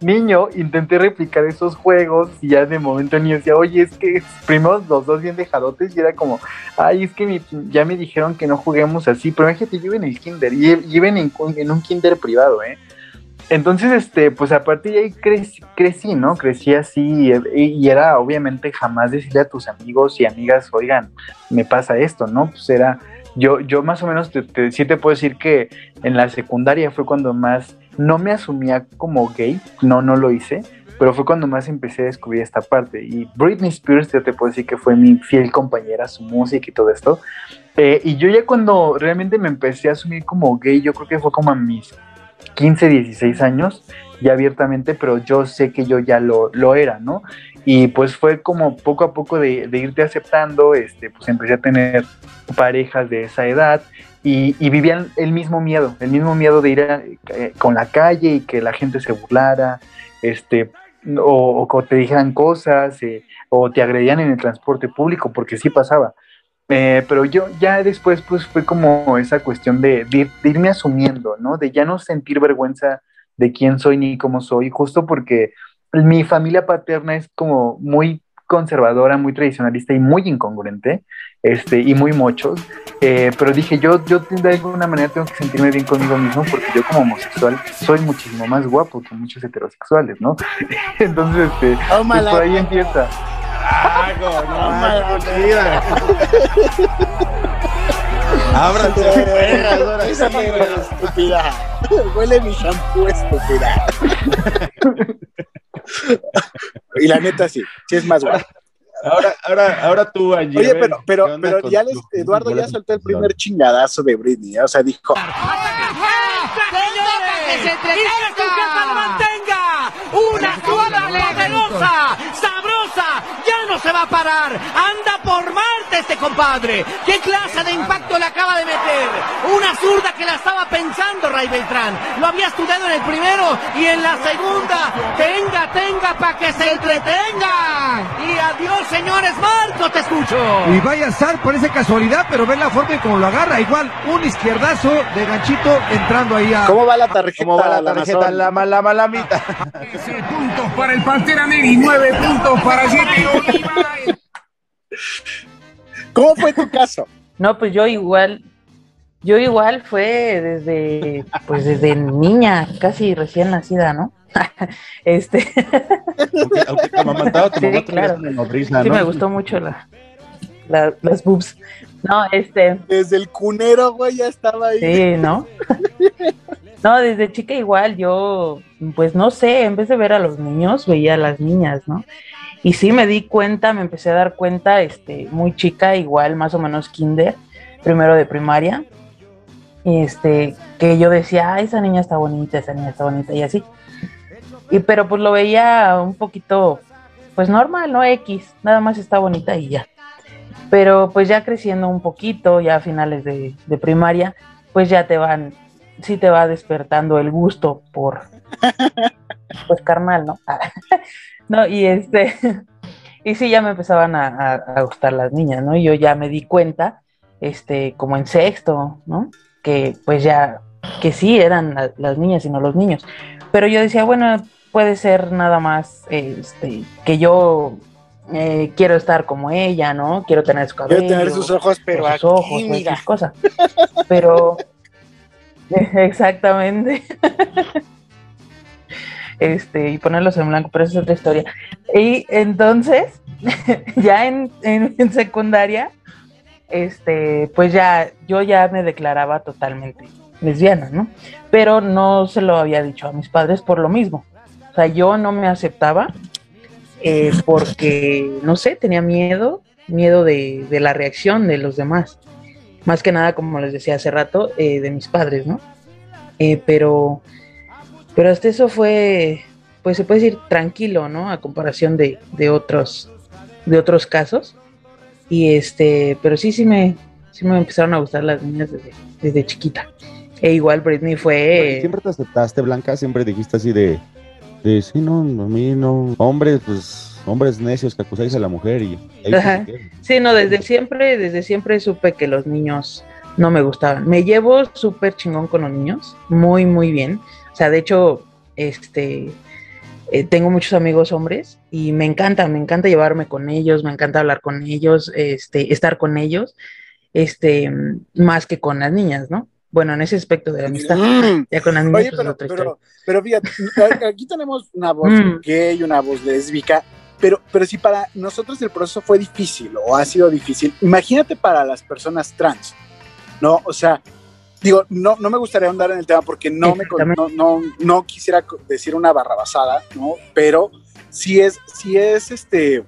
niño intenté replicar esos juegos y ya de momento niño decía, oye, es que primero los dos bien dejadotes y era como, ay, es que ya me dijeron que no juguemos así, pero fíjate, yo iba en el kinder y iba en, en un kinder privado, ¿eh? Entonces, este, pues a partir de ahí crecí, crecí ¿no? Crecí así y, y era obviamente jamás decirle a tus amigos y amigas, oigan, me pasa esto, ¿no? Pues era, yo, yo más o menos te, sí te puedo decir que en la secundaria fue cuando más, no me asumía como gay, no, no lo hice, pero fue cuando más empecé a descubrir esta parte. Y Britney Spears, yo te puedo decir que fue mi fiel compañera, su música y todo esto. Eh, y yo ya cuando realmente me empecé a asumir como gay, yo creo que fue como a mis 15, 16 años, ya abiertamente, pero yo sé que yo ya lo, lo era, ¿no? Y pues fue como poco a poco de, de irte aceptando, este, pues empecé a tener parejas de esa edad y, y vivían el mismo miedo, el mismo miedo de ir a- eh, con la calle y que la gente se burlara, este, o, o te dijeran cosas, eh, o te agredían en el transporte público, porque sí pasaba. Eh, pero yo ya después pues fue como esa cuestión de, de de irme asumiendo, ¿no? De ya no sentir vergüenza de quién soy ni cómo soy, justo porque mi familia paterna es como muy conservadora, muy tradicionalista y muy incongruente, este, y muy mochos, eh, pero dije, yo, yo de alguna manera tengo que sentirme bien conmigo mismo porque yo como homosexual soy muchísimo más guapo que muchos heterosexuales, ¿no? Entonces, este, pues Tómala. por ahí empieza. Ábranse perras, ahora sí, Esa güey. manera estúpida. Huele mi shampoo, estúpida. y la neta sí, sí es más guapo. Ahora, ahora, ahora tú, Angie. a Oye, pero, ¿qué pero, pero ya les, Eduardo ya soltó el primer chingadazo de Britney, ¿eh? o sea, dijo, ¡Que se entretenga! que mantenga! ¡Una suela poderosa! ¡Sabrosa! ¡Ya no se va a parar! ¡Anda por Marte este compadre! ¿Qué clase de impacto le acaba de meter? Una zurda que la estaba pensando Ray Beltrán. Lo había estudiado en el primero y en la segunda. ¡Tenga, tenga, para que se entretenga! Y a Dios, señores! ¡Marco, te escucho! Y vaya Sar, parece casualidad, pero ven la forma y como lo agarra. Igual, un izquierdazo de ganchito entrando ahí a. ¿Cómo va la tarjeta? ¿Cómo va la tarjeta? Amazon? La mala malamita. puntos para el Pantera Nueve puntos para Siete Oliva. ¿Cómo fue tu caso? No, pues yo igual, yo igual fue desde, pues desde niña, casi recién nacida, ¿no? este, Aunque, aunque te amamantaba tu Sí, mamá claro. una nodriza, sí ¿no? me gustó mucho la, la- las boobs. No, este, Desde el cunero, güey, ya estaba ahí. sí, ¿no? No, desde chica igual, yo, pues no sé, en vez de ver a los niños, veía a las niñas, ¿no? Y sí me di cuenta, me empecé a dar cuenta, este, muy chica, igual, más o menos kinder, primero de primaria, este, que yo decía, ah, esa niña está bonita, esa niña está bonita, y así. Y pero pues lo veía un poquito, pues normal, no X, nada más está bonita y ya. Pero pues ya creciendo un poquito, ya a finales de, de primaria, pues ya te van, sí te va despertando el gusto por, pues carnal, ¿no? no, y este, y sí, ya me empezaban a, a- a gustar las niñas, ¿no? Y yo ya me di cuenta, este, como en sexto, ¿no? Que pues ya, que sí eran la- las niñas y no los niños. Pero yo decía, bueno, puede ser nada más, este, que yo eh, quiero estar como ella, ¿no? Quiero tener su cabello. Quiero tener sus ojos, pero sus aquí, ojos, o mira. X cosa. Pero, exactamente. Este, y ponerlos en blanco, pero esa es otra historia. Y entonces, ya en, en- en secundaria, este, pues ya, yo ya me declaraba totalmente lesbiana, ¿no? Pero no se lo había dicho a mis padres por lo mismo. O sea, yo no me aceptaba eh, porque, no sé, tenía miedo, miedo de, de la reacción de los demás. Más que nada, como les decía hace rato, eh, de mis padres, ¿no? Eh, pero, pero hasta eso fue, pues se puede decir tranquilo, ¿no? A comparación de, de otros, de otros casos. Y este, pero sí, sí me, sí me empezaron a gustar las niñas desde, desde chiquita. E igual Britney fue. Siempre te aceptaste, Blanca, siempre dijiste así de, de sí, no, a mí no, hombres, pues, hombres necios que acusáis a la mujer y Ajá. Sí, no, desde siempre, desde siempre supe que los niños no me gustaban. Me llevo súper chingón con los niños, muy, muy bien. O sea, de hecho, este, eh, tengo muchos amigos hombres y me encanta, me encanta llevarme con ellos, me encanta hablar con ellos, este, estar con ellos, este, más que con las niñas, ¿no? Bueno, en ese aspecto de la amistad. Mm. Ya con las niñas Oye, pues, otra pero, pero fíjate, aquí tenemos una voz Mm. gay, una voz lésbica, pero, pero si para nosotros el proceso fue difícil o ha sido difícil, imagínate para las personas trans, ¿no? O sea, digo, no, no me gustaría ahondar en el tema porque no, me, no, no, no quisiera decir una barrabasada, ¿no? Pero sí es, sí es este,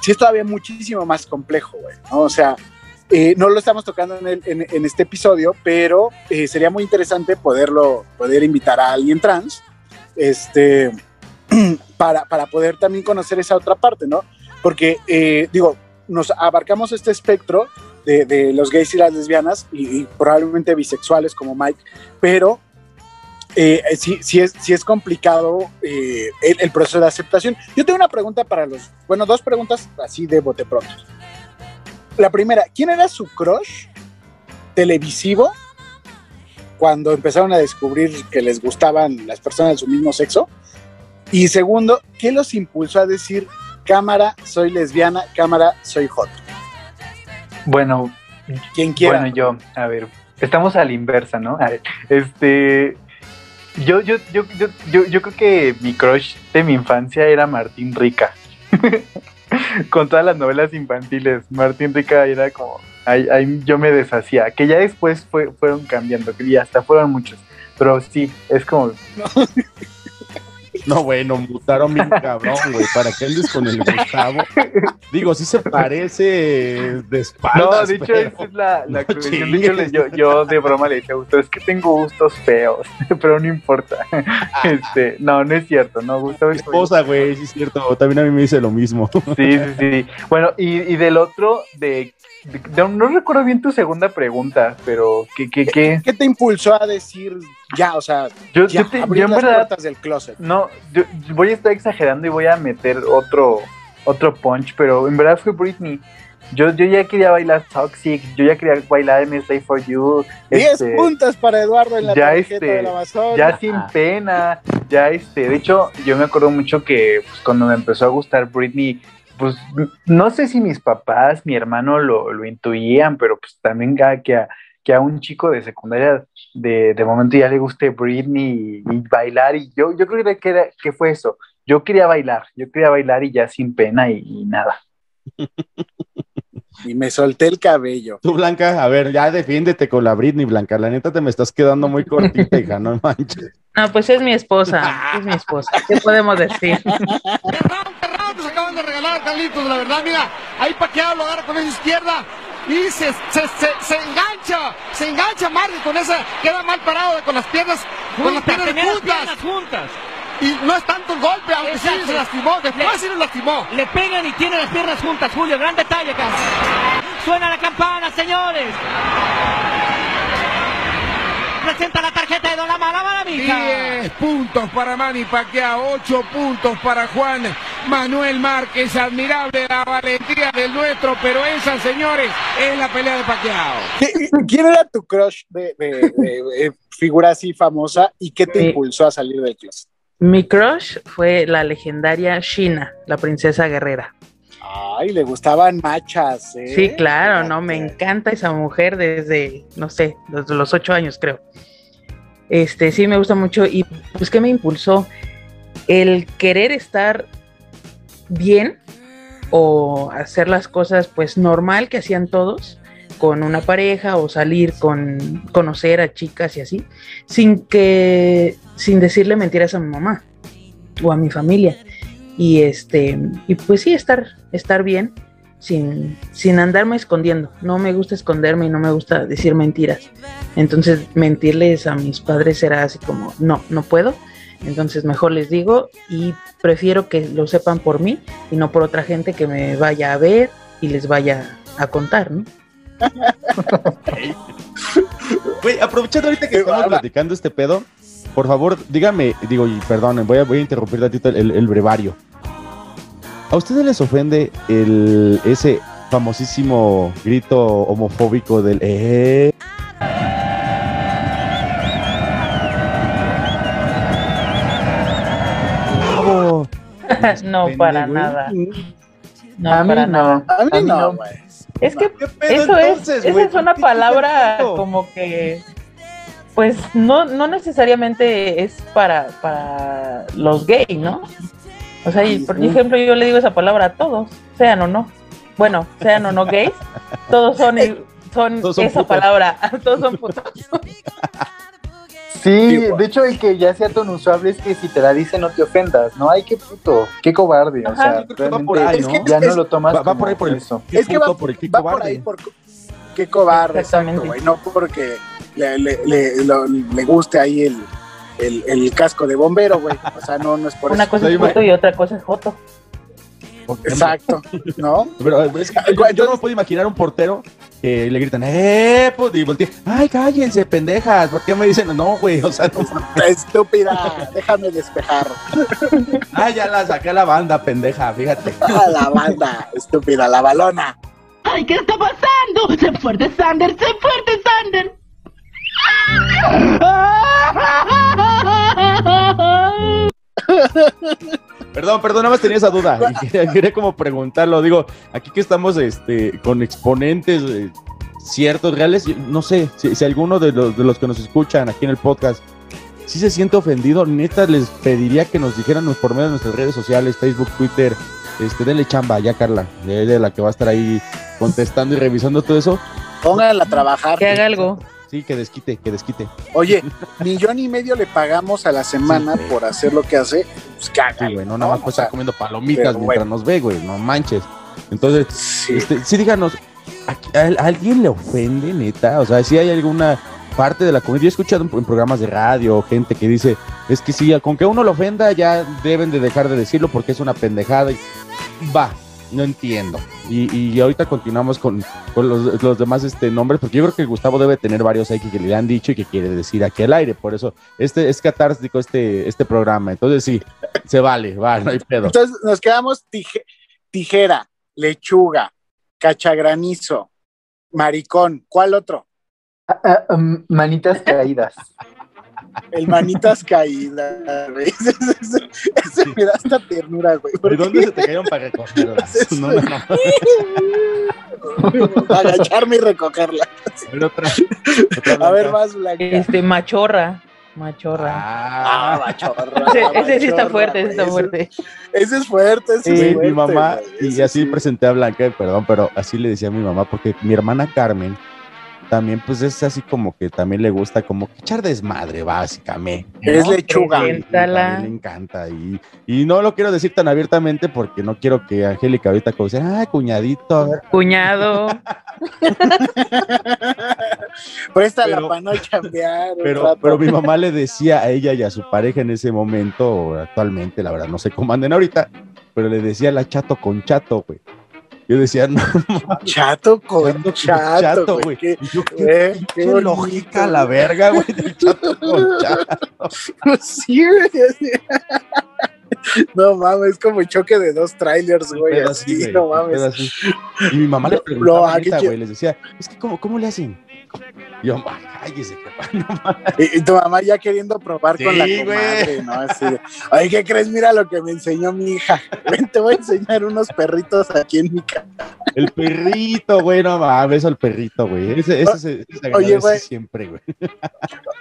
sí es todavía muchísimo más complejo, güey, ¿no? O sea, eh, no lo estamos tocando en, el- en- en este episodio, pero eh, sería muy interesante poderlo, poder invitar a alguien trans, este, para, para poder también conocer esa otra parte, ¿no? Porque, eh, digo, nos abarcamos este espectro de, los gays y las lesbianas y, probablemente bisexuales como Mike, pero eh, sí, sí, es, sí es complicado eh, el, el proceso de aceptación. Yo tengo una pregunta para los, bueno, dos preguntas así de bote pronto. La primera, ¿quién era su crush televisivo cuando empezaron a descubrir que les gustaban las personas de su mismo sexo? Y segundo, ¿qué los impulsó a decir, cámara, soy lesbiana, cámara, soy hot? Bueno, quien quiera. Bueno, yo, a ver, estamos a la inversa, ¿no? A ver, este, yo, yo, yo, yo, yo, yo creo que mi crush de mi infancia era Martín Rica. Con todas las novelas infantiles, Martín Rica era como, ahí, ahí yo me deshacía, que ya después fue, fueron cambiando, que ya hasta fueron muchos, pero sí, es como, No, bueno, mutaron bien cabrón, güey, para que andes con el Gustavo. Digo, sí se parece de espaldas. No, de hecho, pero- esa es la, la no corrección. De hecho, le- yo, yo de broma le decía a Gustavo, es que tengo gustos feos, pero no importa. Este, no, no es cierto, no, Gustavo Mi es esposa, güey, sí es cierto. También a mí me dice lo mismo. Sí, sí, sí. Bueno, y, y del otro, de, de- de- no recuerdo bien tu segunda pregunta, pero ¿qué, qué, qué? ¿Qué te impulsó a decir ya, o sea, Yo, ya, yo te- abrir yo las verdad, puertas del closet? no, yo voy a estar exagerando y voy a meter otro, otro punch, pero en verdad fue Britney. Yo, yo ya quería bailar Toxic, yo ya quería bailar MS Slave for You. 10 este, puntos para Eduardo en la ya tarjeta este, de la ya sin pena, ya este, de hecho, yo me acuerdo mucho que pues, cuando me empezó a gustar Britney, pues no sé si mis papás, mi hermano lo, lo intuían, pero pues también ya que a, que a un chico de secundaria de, de momento ya le guste Britney y, y bailar, y yo, yo creo que, era, que fue eso, yo quería bailar, yo quería bailar y ya sin pena y, y nada. Y me solté el cabello. Tú, Blanca, a ver, ya defiéndete con la Britney, Blanca. La neta te me estás quedando muy cortita, hija, no manches. No, pues es mi esposa, es mi esposa. ¿Qué podemos decir? Nos acaban de regalar, Carlitos, la verdad, mira, ahí Paqueado lo agarra con esa izquierda y se, se, se, se engancha, se engancha Marley con esa, queda mal parado con las piernas, con las piernas las juntas. piernas juntas. Y no es tanto el golpe, aunque sí se lastimó, después Le- sí lo lastimó. Le pegan y tiene las piernas juntas, Julio. Gran detalle acá. Suena la campana, señores. Presenta la tarjeta de Don la maravilla. 10 puntos para Manny Pacquiao, 8 puntos para Juan Manuel Márquez. Admirable la valentía del nuestro, pero esa, señores, es la pelea de Pacquiao. ¿Qué- ¿Quién era tu crush de, de- de- de figura así famosa y qué te Sí. impulsó a salir del closet? Mi crush fue la legendaria Shina, la princesa guerrera. Ay, le gustaban machas, ¿eh? Sí, claro, no, me encanta esa mujer desde, no sé, desde los ocho años creo. Este, sí, me gusta mucho y pues ¿qué me impulsó? El querer estar bien o hacer las cosas pues normal que hacían todos con una pareja o salir con conocer a chicas y así, sin que, sin decirle mentiras a mi mamá o a mi familia. Y este, y pues sí, estar, estar bien sin, sin andarme escondiendo. No me gusta esconderme y no me gusta decir mentiras. Entonces, mentirles a mis padres era así como, no, no puedo. Entonces, mejor les digo y prefiero que lo sepan por mí y no por otra gente que me vaya a ver y les vaya a contar, ¿no? Güey, aprovechando ahorita que estamos platicando este pedo, por favor, dígame, digo, y perdón, voy a, voy a interrumpir tantito el, el brevario. ¿A ustedes les ofende el, ese famosísimo grito homofóbico del eh? No, para nada. No, A mí para no. nada. A mí A mí no. Es que ¿Qué pedo eso entonces, es, esa es una ¿Qué- qué palabra como que, pues no, no necesariamente es para, para los gays, ¿no? O sea, y por ejemplo, yo le digo esa palabra a todos, sean o no. Bueno, sean o no gays, todos son, son, Todos son esa putos. palabra, todos son putos. Sí, de hecho el que ya sea tan usual es que si te la dice no te ofendas, ¿no? Ay, qué puto, qué cobarde, o sea, va realmente por ahí, Es ¿no? que- ya es- no lo tomas Va, por ahí por el, eso. qué Es que va, por el qué va por ahí qué cobarde, exacto, güey. No porque le, le, le, lo- le guste ahí el, el, el casco de bombero, güey. O sea, no, no es por Una eso. cosa es foto y otra cosa es foto. Exacto, ¿no? Pero es que yo, yo no me puedo imaginar un portero que le gritan, ¡eh! Pues, y voltea, ¡ay, cállense, pendejas! ¿Por qué me dicen, no, güey? O sea, no, Estúpida, déjame despejar. ¡ay, ya la saqué a la banda, pendeja! Fíjate. A la banda, estúpida, la balona. Ay, ¿qué está pasando? ¡Se fuerte Sander! ¡Se fuerte Sander! Perdón, perdón, nada más tenía esa duda. Y quería, quería como preguntarlo. Digo, aquí que estamos este, con exponentes eh, ciertos, reales, y no sé si, si alguno de los, de los que nos escuchan aquí en el podcast si se siente ofendido, neta les pediría que nos dijeran por medio de nuestras redes sociales, Facebook, Twitter, este, denle chamba ya Carla, de, de la que va a estar ahí contestando y revisando todo eso. Pónganla a trabajar. Que haga algo. Sí, que desquite, que desquite. Oye, millón y medio le pagamos a la semana Sí, por hacer lo que hace. Pues haga, Sí, güey, no nada más O pues sea, estar comiendo palomitas mientras bueno. nos ve, güey, no manches. Entonces, sí. Este, sí, díganos, ¿a, a- a alguien le ofende, neta? O sea, si hay alguna parte de la comunidad. Yo he escuchado en, en programas de radio gente que dice, es que si con que uno lo ofenda ya deben de dejar de decirlo porque es una pendejada. Y, va, no entiendo. Y, y ahorita continuamos con, con los, los demás este, nombres, porque yo creo que Gustavo debe tener varios ahí que, que le han dicho y que quiere decir aquí al aire. Por eso, este es catártico este, este programa. Entonces sí, se vale, va, no hay pedo. Entonces nos quedamos tije- tijera, lechuga, cachagranizo, maricón. ¿Cuál otro? Ah, ah, um, manitas caídas. El manitas caídas, güey. Ese, ese- ese me da esta ternura, güey. ¿De dónde se te cayeron para recogerlas? No, no, no. Agacharme y recogerla. A ver, otra. otra A ver, más blanca. Este, machorra. Machorra. Ah, machorra. ese, ese sí está fuerte, ese está fuerte. Ese es fuerte, ese Sí, es fuerte. mi mamá, güey. y así sí. presenté a Blanca, perdón, pero así le decía a mi mamá, porque mi hermana Carmen también, pues es así como que también le gusta como que echar desmadre, básicamente. Es ¿no? lechuga. Le encanta. Y, y no lo quiero decir tan abiertamente porque no quiero que Angélica ahorita como decir, ah, cuñadito. Cuñado. Préstala Pero- para no chambear. un Pero, pero mi mamá le decía a ella y a su pareja en ese momento, actualmente, la verdad, no sé cómo anden ahorita, pero le decía la chato con chato, güey. Yo decía, no, Chato con Chato chato, güey. Qué, yo, qué qué bonito, lógica la verga, güey, del chato con chato. Sí, así. No mames, es como choque de dos trailers, güey. Así, así, no mames. así. Y mi mamá le No, preguntaba, qué neta, chido. güey, les decía, es que, ¿cómo, cómo le hacen? Yo, "Ay, cállese, jefa, no mames". Y, y tu mamá ya queriendo probar con la comadre, ¿no? Así de, Ay, ¿qué crees? Mira lo que me enseñó mi hija. Ven, te voy a enseñar unos perritos aquí en mi casa. El perrito, güey, no mames, al perrito, güey. Ese, ese, se- ese se Oye, güey. siempre, güey.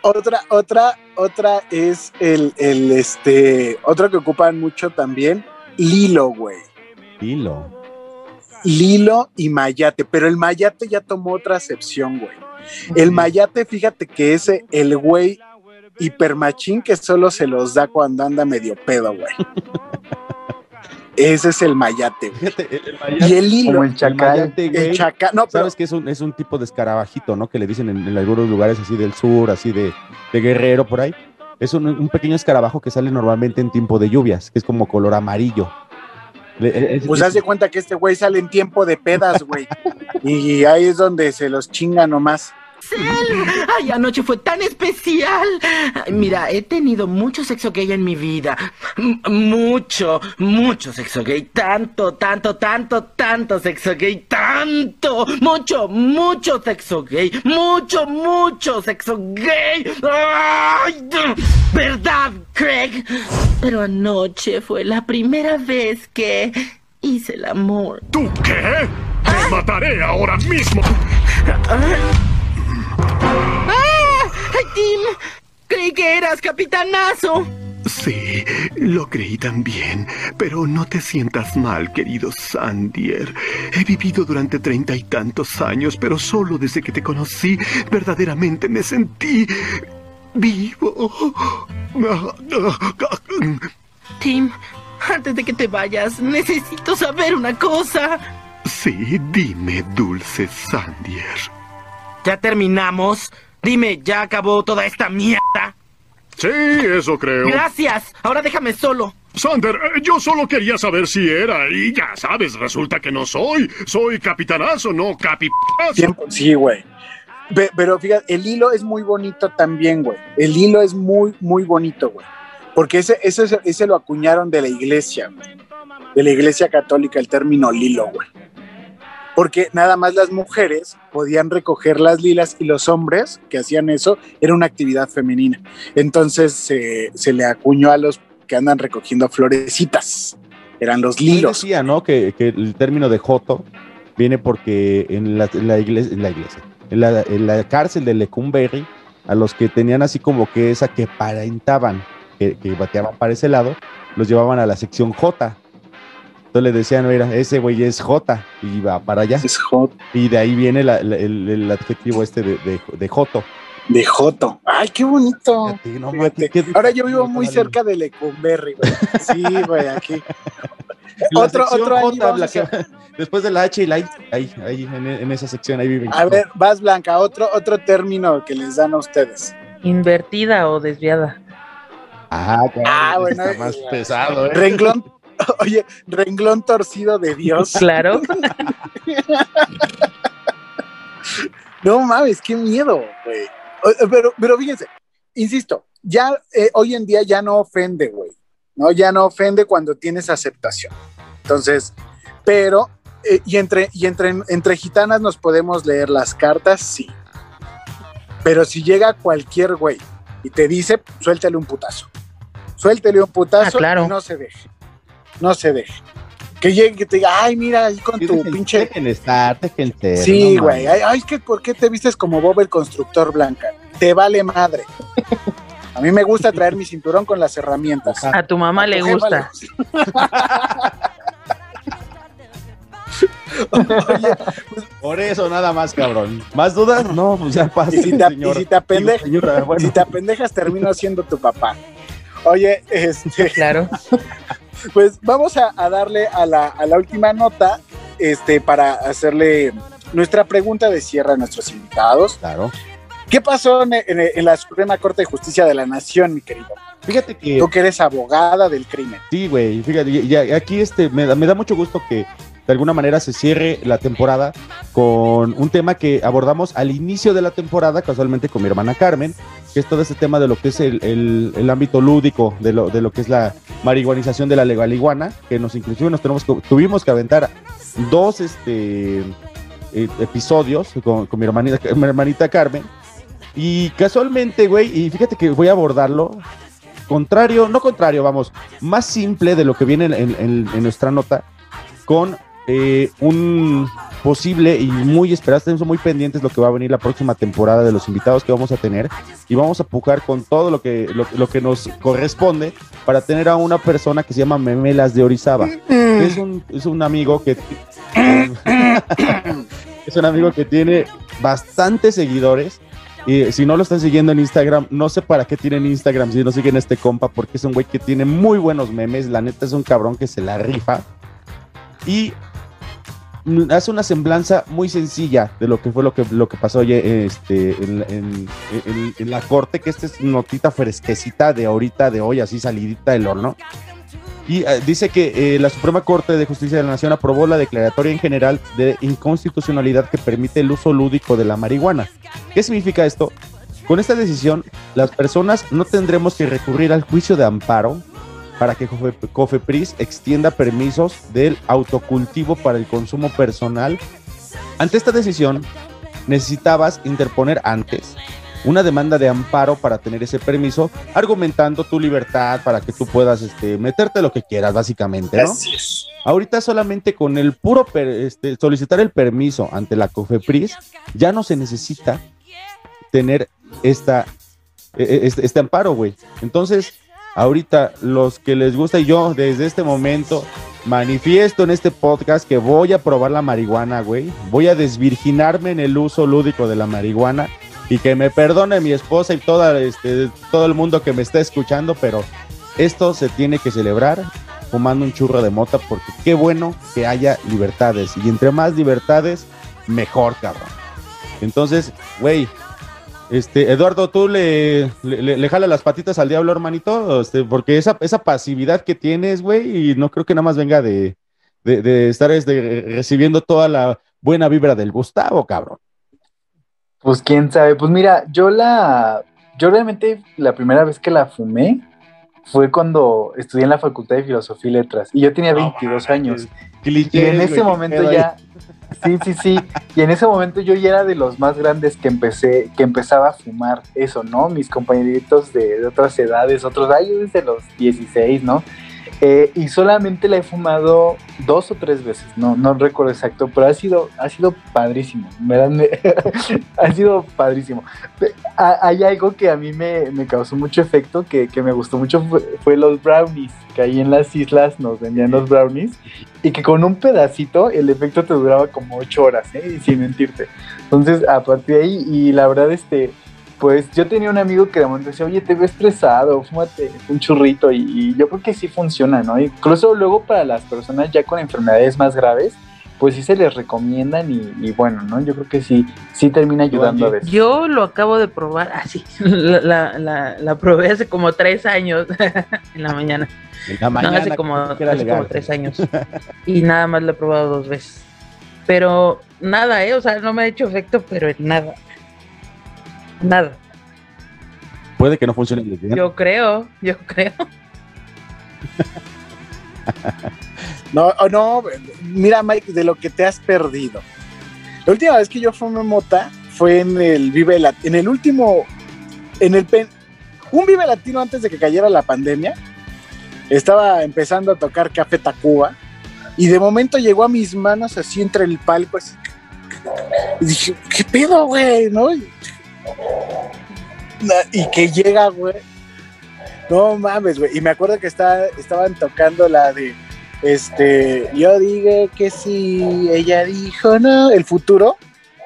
Otra, otra, otra es el, el, este, otro que ocupan mucho también, Lilo, güey. Hilo. Lilo y Mayate, pero el Mayate ya tomó otra acepción, güey. El Mayate, fíjate que es el güey hipermachín que solo se los da cuando anda medio pedo, güey. Ese es el Mayate, güey. Fíjate, el, el mayate- Y el hilo, Como el chacal. mayate, güey, el chaca, no, pero Sabes que es un, es un tipo de escarabajito, ¿no? Que le dicen en, en algunos lugares así del sur, así de, de guerrero por ahí. Es un, un pequeño escarabajo que sale normalmente en tiempo de lluvias, que es como color amarillo. Le- es- pues es- haz de cuenta que este güey sale en tiempo de pedas, güey. Y ahí es donde se los chinga nomás. Ay, anoche fue tan especial. Mira, he tenido mucho sexo gay en mi vida. M- mucho, mucho sexo gay. Tanto, tanto, tanto, tanto sexo gay. Tanto, mucho, mucho sexo gay. Mucho, mucho sexo gay. Ay, ¿Verdad, Craig? Pero anoche fue la primera vez que hice el amor. ¿Tú qué? Te mataré ahora mismo. ¡Ah! ¡Ay, Tim! Creí que eras capitanazo. Sí, lo creí también, pero no te sientas mal, querido Sandier. He vivido durante treinta y tantos años, pero solo desde que te conocí, verdaderamente me sentí vivo. Tim, antes de que te vayas, necesito saber una cosa. Sí, dime, dulce Sandier. ¿Ya terminamos? Dime, ¿ya acabó toda esta mierda? Sí, eso creo. Gracias. Ahora déjame solo. Sander, eh, yo solo quería saber si era, y ya sabes, resulta que no soy. Soy capitanazo, no capipazo. Tiempo- Sí, güey. Pe- Pero fíjate, el hilo es muy bonito también, güey. El hilo es muy, muy bonito, güey. Porque ese, ese, ese lo acuñaron de la iglesia, güey. De la iglesia católica, el término lilo, güey. Porque nada más las mujeres podían recoger las lilas y los hombres que hacían eso era una actividad femenina. Entonces se- se le acuñó a los que andan recogiendo florecitas. Eran los lilos. decía, ¿no? Que, que el término de Joto viene porque en la, en la iglesia, en la iglesia, en la, en la cárcel de Lecumberri, a los que tenían así como que esa que parentaban, que, que bateaban para ese lado, los llevaban a la sección J. Entonces le decían, mira, ese güey es J y va para allá. Es J. Y de ahí viene la- la- el, el adjetivo este de, de, de Joto. De Joto. Ay, qué bonito. Fíjate, no, Fíjate. qué- qué- Ahora yo vivo muy cerca de Lecumberri, güey. Sí, güey, aquí. La otro, otro J, a después de la H y la I, ahí, ahí, en, en esa sección, ahí viven. A ver, vas Blanca, otro, otro término que les dan a ustedes. Invertida o desviada. Ah, claro, Ah, bueno, está más pesado, ¿eh? Renglón, oye, renglón torcido de Dios. Claro. No mames, qué miedo, güey. O- Pero, pero fíjense, insisto, ya eh, hoy en día ya no ofende, güey. ¿no? Ya no ofende cuando tienes aceptación. Entonces, Pero, eh, y, entre, y entre, entre gitanas nos podemos leer las cartas, sí. Pero si llega cualquier güey y te dice, suéltale un putazo. Suéltale un putazo Ah, claro. y no se deje. No se deje. Que llegue y que te diga, ay, mira, ahí con tu pinche. Dejen estar, dejen ser. Sí, no güey. ay, ay, que ¿por qué te vistes como Bob el constructor blanca? Te vale madre. A mí me gusta traer mi cinturón con las herramientas. A tu mamá le tu jefa gusta. Por eso nada más, cabrón. ¿Más dudas? No, pues ya pasa. Y si te, señor. y si te apendejas, Digo, señora, bueno. si te apendejas, termino siendo tu papá. Oye, este. Claro. Pues vamos a, a darle a la, a la última nota, este, para hacerle nuestra pregunta de cierre a nuestros invitados. Claro. ¿Qué pasó en, en- en la Suprema Corte de Justicia de la Nación, mi querido? Fíjate que. Tú que eres abogada del crimen. Sí, güey, fíjate, y- aquí este, me, da, me da mucho gusto que de alguna manera se cierre la temporada con un tema que abordamos al inicio de la temporada, casualmente con mi hermana Carmen, que es todo ese tema de lo que es el, el- el ámbito lúdico, de lo, de lo que es la marihuanización de la legal iguana, que nos inclusive nos tenemos tuvimos que aventar dos este, eh, episodios con, con mi, hermanita, mi hermanita Carmen. Y casualmente, güey, y fíjate que voy a abordarlo contrario, no contrario, vamos, más simple de lo que viene en, en- en nuestra nota, con eh, un posible y muy esperado, estamos muy pendientes lo que va a venir la próxima temporada de los invitados que vamos a tener y vamos a pujar con todo lo que, lo, lo que nos corresponde para tener a una persona que se llama Memelas de Orizaba. Es un, es un amigo que... es un amigo que tiene bastantes seguidores y si no lo están siguiendo en Instagram, no sé para qué tienen Instagram si no siguen este compa, porque es un güey que tiene muy buenos memes. La neta es un cabrón que se la rifa. Y mm, hace una semblanza muy sencilla de lo que fue lo que, lo que pasó este, en la corte, que esta es notita fresquecita de ahorita, de hoy, así salidita del horno. Y eh, dice que eh, la Suprema Corte de Justicia de la Nación aprobó la declaratoria en general de inconstitucionalidad que permite el uso lúdico de la marihuana. ¿Qué significa esto? Con esta decisión, las personas no tendremos que recurrir al juicio de amparo para que Cofe- Cofepris extienda permisos del autocultivo para el consumo personal. Ante esta decisión, necesitabas interponer antes una demanda de amparo para tener ese permiso, argumentando tu libertad para que tú puedas este, meterte lo que quieras, básicamente, ¿no? Ahorita solamente con el puro per- este, solicitar el permiso ante la COFEPRIS, ya no se necesita tener esta, e- e- este, este amparo, güey. Entonces, ahorita los que les gusta y yo desde este momento manifiesto en este podcast que voy a probar la marihuana, güey. Voy a desvirginarme en el uso lúdico de la marihuana y que me perdone mi esposa y toda, este, todo el mundo que me está escuchando, pero esto se tiene que celebrar fumando un churro de mota porque qué bueno que haya libertades y entre más libertades, mejor, cabrón. Entonces, güey, este, Eduardo, tú le, le, le- jala las patitas al diablo, hermanito, este, porque esa, esa pasividad que tienes, güey, y no creo que nada más venga de, de, de estar este, recibiendo toda la buena vibra del Gustavo, cabrón. Pues quién sabe. Pues mira, yo la. Yo realmente la primera vez que la fumé fue cuando estudié en la Facultad de Filosofía y Letras. Y yo tenía 22 años. Y en ese momento ya. Sí, sí, sí. Y en ese momento yo ya era de los más grandes que empecé, que empezaba a fumar eso, ¿no? Mis compañeritos de, de otras edades, otros años desde los 16, ¿no? Eh, y solamente la he fumado dos o tres veces, no, no recuerdo exacto, pero ha sido, ha sido padrísimo. Me- ha sido padrísimo. Hay algo que a mí me, me causó mucho efecto, que, que me gustó mucho, fue, los brownies, que ahí en las islas nos vendían los brownies, y que con un pedacito el efecto te duraba como ocho horas, ¿eh? Sin mentirte. Entonces, a partir de ahí, y la verdad, este, pues yo tenía un amigo que de momento decía, oye, te veo estresado, fúmate un churrito, y, y yo creo que sí funciona, ¿no? Incluso luego para las personas ya con enfermedades más graves, pues sí se les recomiendan y, y bueno, ¿no? Yo creo que sí, sí termina ayudando a veces. Yo lo acabo de probar, así, la, la, la, la probé hace como tres años en la mañana. En la No, mañana, hace como, hace como tres años. Y nada más lo he probado dos veces. Pero nada, ¿eh? O sea, no me ha hecho efecto, pero en nada. Nada. Puede que no funcione bien. Yo creo, yo creo. No, oh, no, mira Mike, de lo que te has perdido. La última vez que yo fumé mota fue en el Vive Latino, en el último, en el pen, un Vive Latino antes de que cayera la pandemia. Estaba empezando a tocar Café Tacuba y de momento llegó a mis manos así entre el palco, así. Y dije, ¿qué pedo, güey? ¿No? Y, que llega, güey. No mames, güey. Y me acuerdo que está, estaban tocando la de este, yo dije que sí, ella dijo no, el futuro,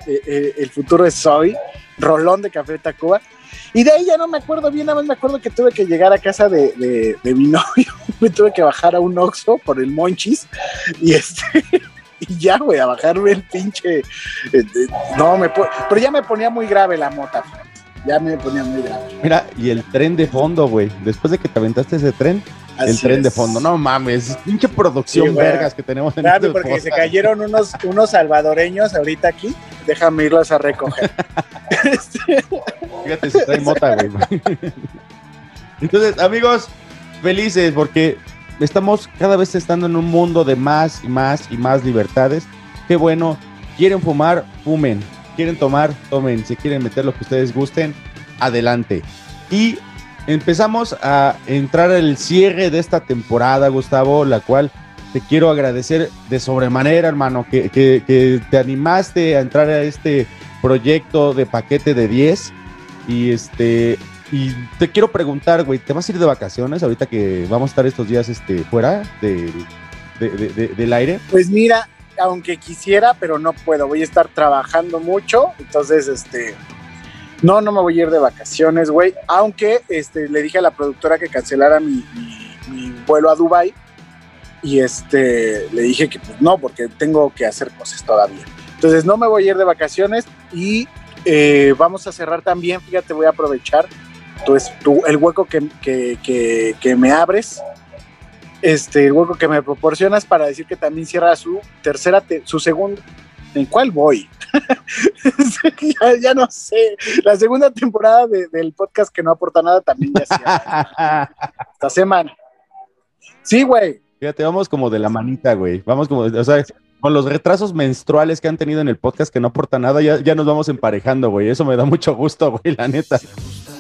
eh, eh, el futuro es Zoe, Rolón de Café Tacuba. Y de ahí ya no me acuerdo bien, nada más me acuerdo que tuve que llegar a casa de, de, mi novio, me tuve que bajar a un Oxxo por el Monchis y este y ya, güey, a bajarme el pinche. eh, no, me pero ya me ponía muy grave la mota. Ya me ponía muy grave. Mira, y el tren de fondo, güey. Después de que te aventaste ese tren, el tren de fondo. No mames, pinche producción Sí, vergas que tenemos en Espérame, este porque se cayeron unos, unos salvadoreños ahorita aquí. Déjame irlos a recoger. Fíjate si trae mota, güey. Entonces, amigos, felices porque estamos cada vez estando en un mundo de más y más y más libertades. Qué bueno. Quieren fumar, fumen. Quieren tomar, tomen. Si quieren meter lo que ustedes gusten, adelante. Y empezamos a entrar al cierre de esta temporada, Gustavo, la cual te quiero agradecer de sobremanera, hermano, que, que- que te animaste a entrar a este proyecto de paquete de 10. Y este. Y te quiero preguntar, güey, ¿te vas a ir de vacaciones ahorita que vamos a estar estos días este, fuera de- de- de- del aire? Pues mira, aunque quisiera, pero no puedo. Voy a estar trabajando mucho. Entonces, este. No, no me voy a ir de vacaciones, güey. Aunque este, le dije a la productora que cancelara mi vuelo a Dubai Y este, le dije que pues no, porque tengo que hacer cosas todavía. Entonces no me voy a ir de vacaciones y eh, vamos a cerrar también. Fíjate, voy a aprovechar tu, es- tu- el hueco que, que- que- que me abres este, el hueco que me proporcionas para decir que también cierra su tercera, te- su segunda. ¿En cuál voy? ya, ya no sé. La segunda temporada de- del podcast que no aporta nada también ya cierra. Esta semana. Sí, güey. Fíjate, vamos como de la manita, güey. Vamos como, o sea, con los retrasos menstruales que han tenido en el podcast que no aporta nada, ya, ya nos vamos emparejando, güey. Eso me da mucho gusto, güey, la neta.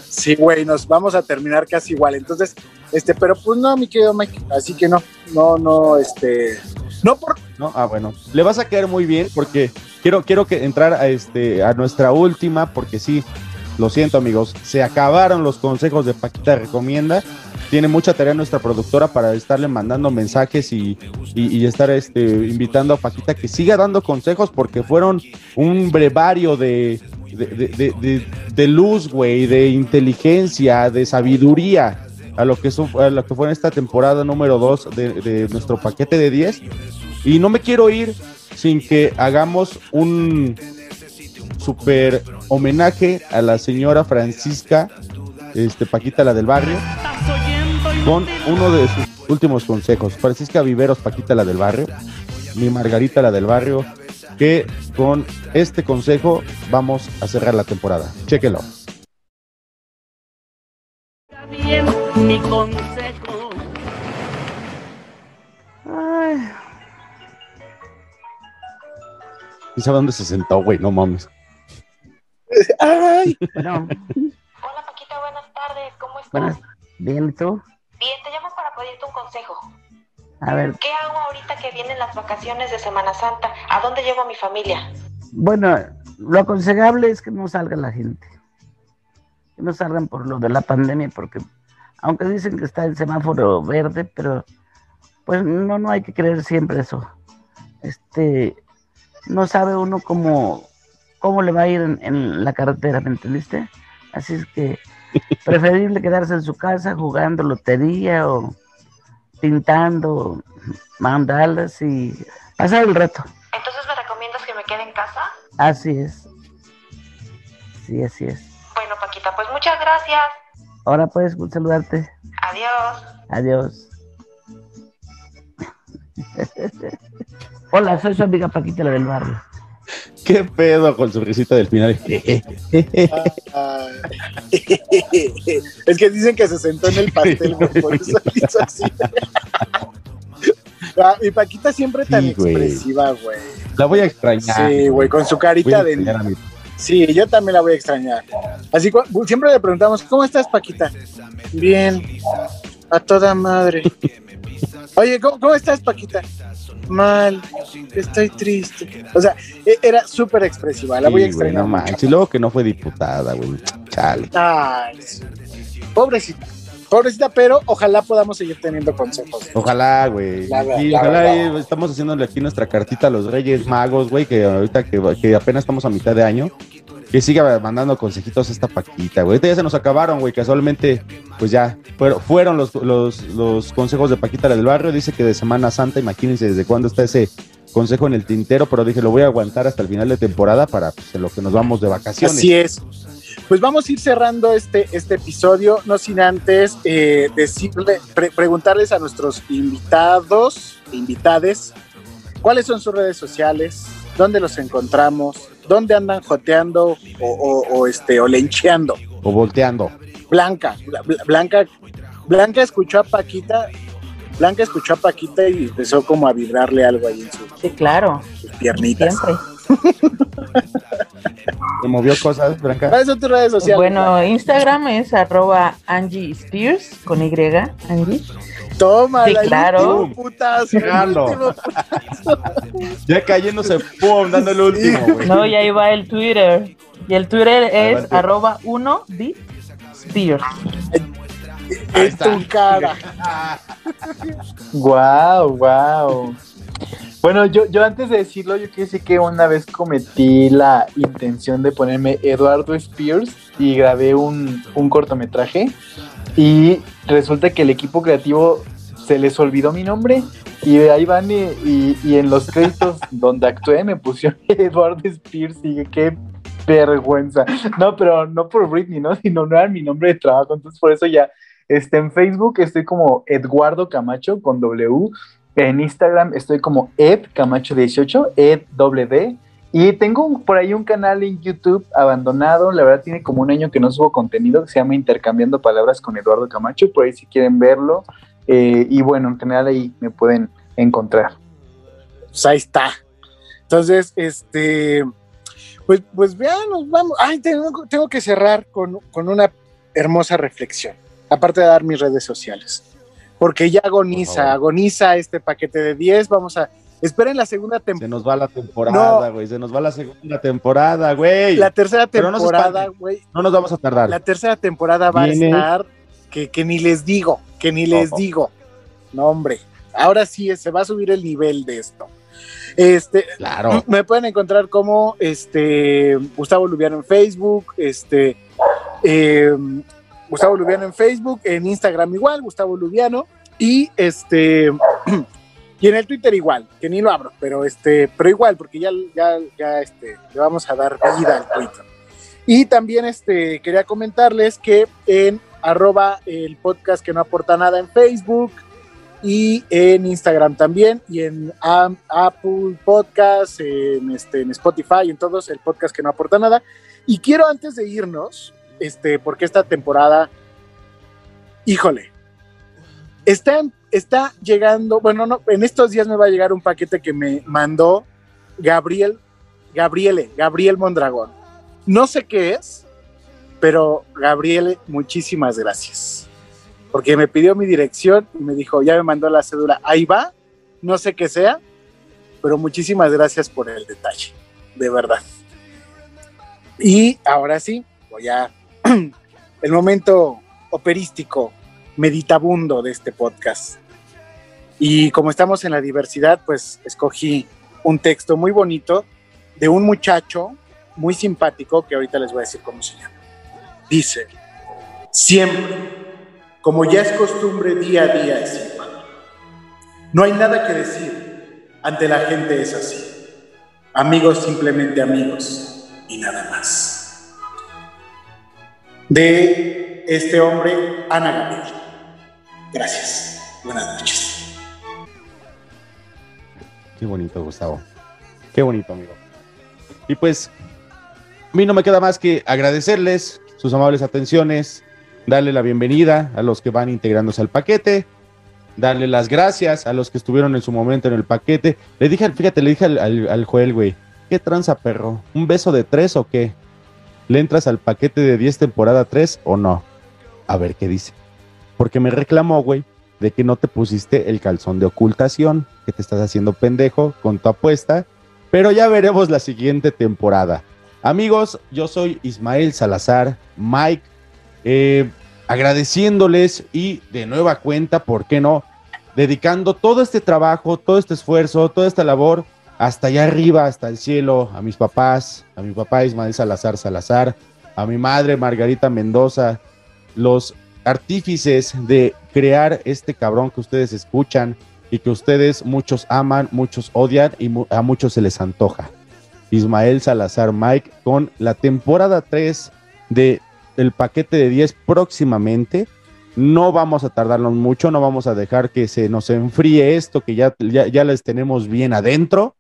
Sí, güey, nos vamos a terminar casi igual. Entonces, este, pero pues no, mi querido Mike. Así que no, no, no, este, no por. No, ah, bueno. Le vas a quedar muy bien porque quiero, quiero que entrar a este, a nuestra última, porque sí, lo siento, amigos, se acabaron los consejos de Paquita Recomienda. Tiene mucha tarea nuestra productora para estarle mandando mensajes y, y- y estar este, invitando a Paquita que siga dando consejos porque fueron un brevario de, de, de- de- de- luz, güey, de inteligencia, de sabiduría a lo que, su- a lo que fue en esta temporada número 2 de, de nuestro paquete de 10. Y no me quiero ir sin que hagamos un super homenaje a la señora Francisca, este Paquita la del barrio, con uno de sus últimos consejos. Francisca Viveros, Paquita la del barrio, mi Margarita la del barrio, que con este consejo vamos a cerrar la temporada. Chéquelo. bien mi consejo. ¿Y sabe dónde se sentó, güey? No mames. Ay. Bueno, Hola Paquita, buenas tardes, ¿cómo estás? buenas. Bien, ¿y tú? Bien, te llamo para pedirte un consejo. A ver, ¿Qué hago ahorita que vienen las vacaciones de Semana Santa? ¿A dónde llevo a mi familia? bueno, lo aconsejable es que no salga la gente. Que no salgan por lo de la pandemia, porque aunque dicen que está el semáforo verde, pero pues no, no hay que creer siempre eso. Este, no sabe uno cómo, cómo le va a ir en, en la carretera, ¿me entendiste? Así es que preferible quedarse en su casa jugando lotería o pintando mandalas y pasar el rato. Entonces me recomiendas que me quede en casa? Así es. Sí, así es. Bueno, Paquita, pues muchas gracias. Ahora puedes saludarte. Adiós. Adiós. Hola, soy su amiga Paquita, la del barrio. ¿Qué pedo con su risita del final? Es que dicen que se sentó en el pastel, por eso hizo así. Ah, Mi Paquita siempre tan Sí, expresiva, güey. La voy a extrañar. Sí, güey, con su carita de... Sí, yo también la voy a extrañar. Así cu- siempre le preguntamos, ¿cómo estás, Paquita? Bien, a toda madre. Oye, ¿cómo, cómo estás, Paquita? Mal, estoy triste. O sea, e- era súper expresiva, la voy a güey, extrañar. no mucho. manches. Y luego que no fue diputada, güey. Chale. Ay, pobrecita, pobrecita, pero ojalá podamos seguir teniendo consejos. Ojalá, güey. Sí, ojalá eh, estamos haciéndole aquí nuestra cartita a los Reyes Magos, güey, que ahorita que, que apenas estamos a mitad de año, que siga mandando consejitos a esta Paquita, güey. Ahorita ya se nos acabaron, güey, casualmente, pues ya fueron, fueron los, los, consejos de Paquita del barrio. Dice que de Semana Santa, imagínense desde cuándo está ese consejo en el tintero, pero dije, lo voy a aguantar hasta el final de temporada para pues, lo que nos vamos de vacaciones. Así es. Pues vamos a ir cerrando este, este episodio, no sin antes eh, decirle, pre- preguntarles a nuestros invitados, invitades, cuáles son sus redes sociales, dónde los encontramos, dónde andan joteando o, o- o, este, o lencheando. O volteando. Blanca, Bla- Bla- Blanca, Blanca escuchó a Paquita, Blanca escuchó a Paquita y empezó como a vibrarle algo ahí en su- Sí, claro. sus piernitas. Siempre. ¿Te movió cosas, Blanca? ¿Cuáles son tus redes sociales? Bueno, Instagram es arroba Angie Spears con Y, Angie. Toma, Sí, claro. putas. Jalo. Ya cayéndose, pum, dando el último, güey. No, y ahí va el Twitter. Y el Twitter es Adelante. arroba 1 bit Spears. En tu cara. Wow, wow. Bueno, yo, yo antes de decirlo, yo quiero decir que una vez cometí la intención de ponerme Eduardo Spears y grabé un, un cortometraje y resulta que el equipo creativo se les olvidó mi nombre y ahí van y, y- en los créditos donde actué me pusieron Eduardo Spears y qué vergüenza. No, pero no por Britney, ¿no? Sino no era mi nombre de trabajo, entonces por eso ya este, en Facebook estoy como Eduardo Camacho con W. En Instagram estoy como Ed Camacho18, EdWD. Y tengo por ahí un canal en YouTube abandonado. La verdad tiene como un año que no subo contenido que se llama Intercambiando Palabras con Eduardo Camacho. Por ahí si quieren verlo. Eh, y bueno, en general ahí me pueden encontrar. Pues ahí está. Entonces, este, pues, pues vean, nos vamos. Ay, tengo, tengo que cerrar con, con una hermosa reflexión, aparte de dar mis redes sociales. Porque ya agoniza, agoniza este paquete de 10. Vamos a. Esperen la segunda Se temporada. nos va la temporada, güey. Se nos va la segunda temporada, güey. La tercera se temporada, güey. No nos vamos a tardar. La tercera temporada va Viene- a estar que, que ni les digo, que ni les digo. No, hombre. Ahora sí se va a subir el nivel de esto. Este, Claro. me pueden encontrar como este Gustavo Lubiano en Facebook, este eh, Gustavo Lubiano en Facebook, en Instagram igual, Gustavo Lubiano, y este y en el Twitter igual, que ni lo abro, pero este, pero igual, porque ya, ya, ya este, le vamos a dar vida al Twitter. Y también este, quería comentarles que en arroba el podcast que no aporta nada en Facebook y en Instagram también y en Apple Podcast, en, este, en Spotify, en todos, el podcast que no aporta nada. Y quiero antes de irnos, este, porque esta temporada, híjole, está, está llegando, bueno, no, en estos días me va a llegar un paquete que me mandó Gabriel, Gabriele, Gabriel Mondragón. No sé qué es, pero Gabriele, muchísimas gracias. Porque me pidió mi dirección y me dijo, ya me mandó la cédula, ahí va, no sé qué sea, pero muchísimas gracias por el detalle, de verdad. Y ahora sí, voy a el momento operístico, meditabundo de este podcast. Y como estamos en la diversidad, pues escogí un texto muy bonito de un muchacho muy simpático que ahorita les voy a decir cómo se llama. Dice, siempre, como ya es costumbre día a día es igual. No hay nada que decir, ante la gente es así. Amigos simplemente amigos y nada más. De este hombre, Ana Gabriel. Gracias. Buenas noches. Qué bonito, Gustavo. Qué bonito, amigo. Y pues, a mí no me queda más que agradecerles sus amables atenciones, darle la bienvenida a los que van integrándose al paquete. darle las gracias a los que estuvieron en su momento en el paquete. Le dije, fíjate, le dije al, al, al Joel, güey, ¿qué tranza, perro? ¿Un beso de tres o qué? ¿Le entras al paquete de 10 temporada 3 o no? A ver qué dice. Porque me reclamó, güey, de que no te pusiste el calzón de ocultación, que te estás haciendo pendejo con tu apuesta. Pero ya veremos la siguiente temporada. Amigos, yo soy Ismael Salazar, Mike, eh, agradeciéndoles y de nueva cuenta, ¿por qué no? Dedicando todo este trabajo, todo este esfuerzo, toda esta labor hasta allá arriba, hasta el cielo, a mis papás, a mi papá Ismael Salazar Salazar, a mi madre Margarita Mendoza, los artífices de crear este cabrón que ustedes escuchan y que ustedes muchos aman, muchos odian y a muchos se les antoja. Ismael Salazar Mike con la temporada 3 de el paquete de 10 próximamente. No vamos a tardarnos mucho, no vamos a dejar que se nos enfríe esto que ya, ya, ya les tenemos bien adentro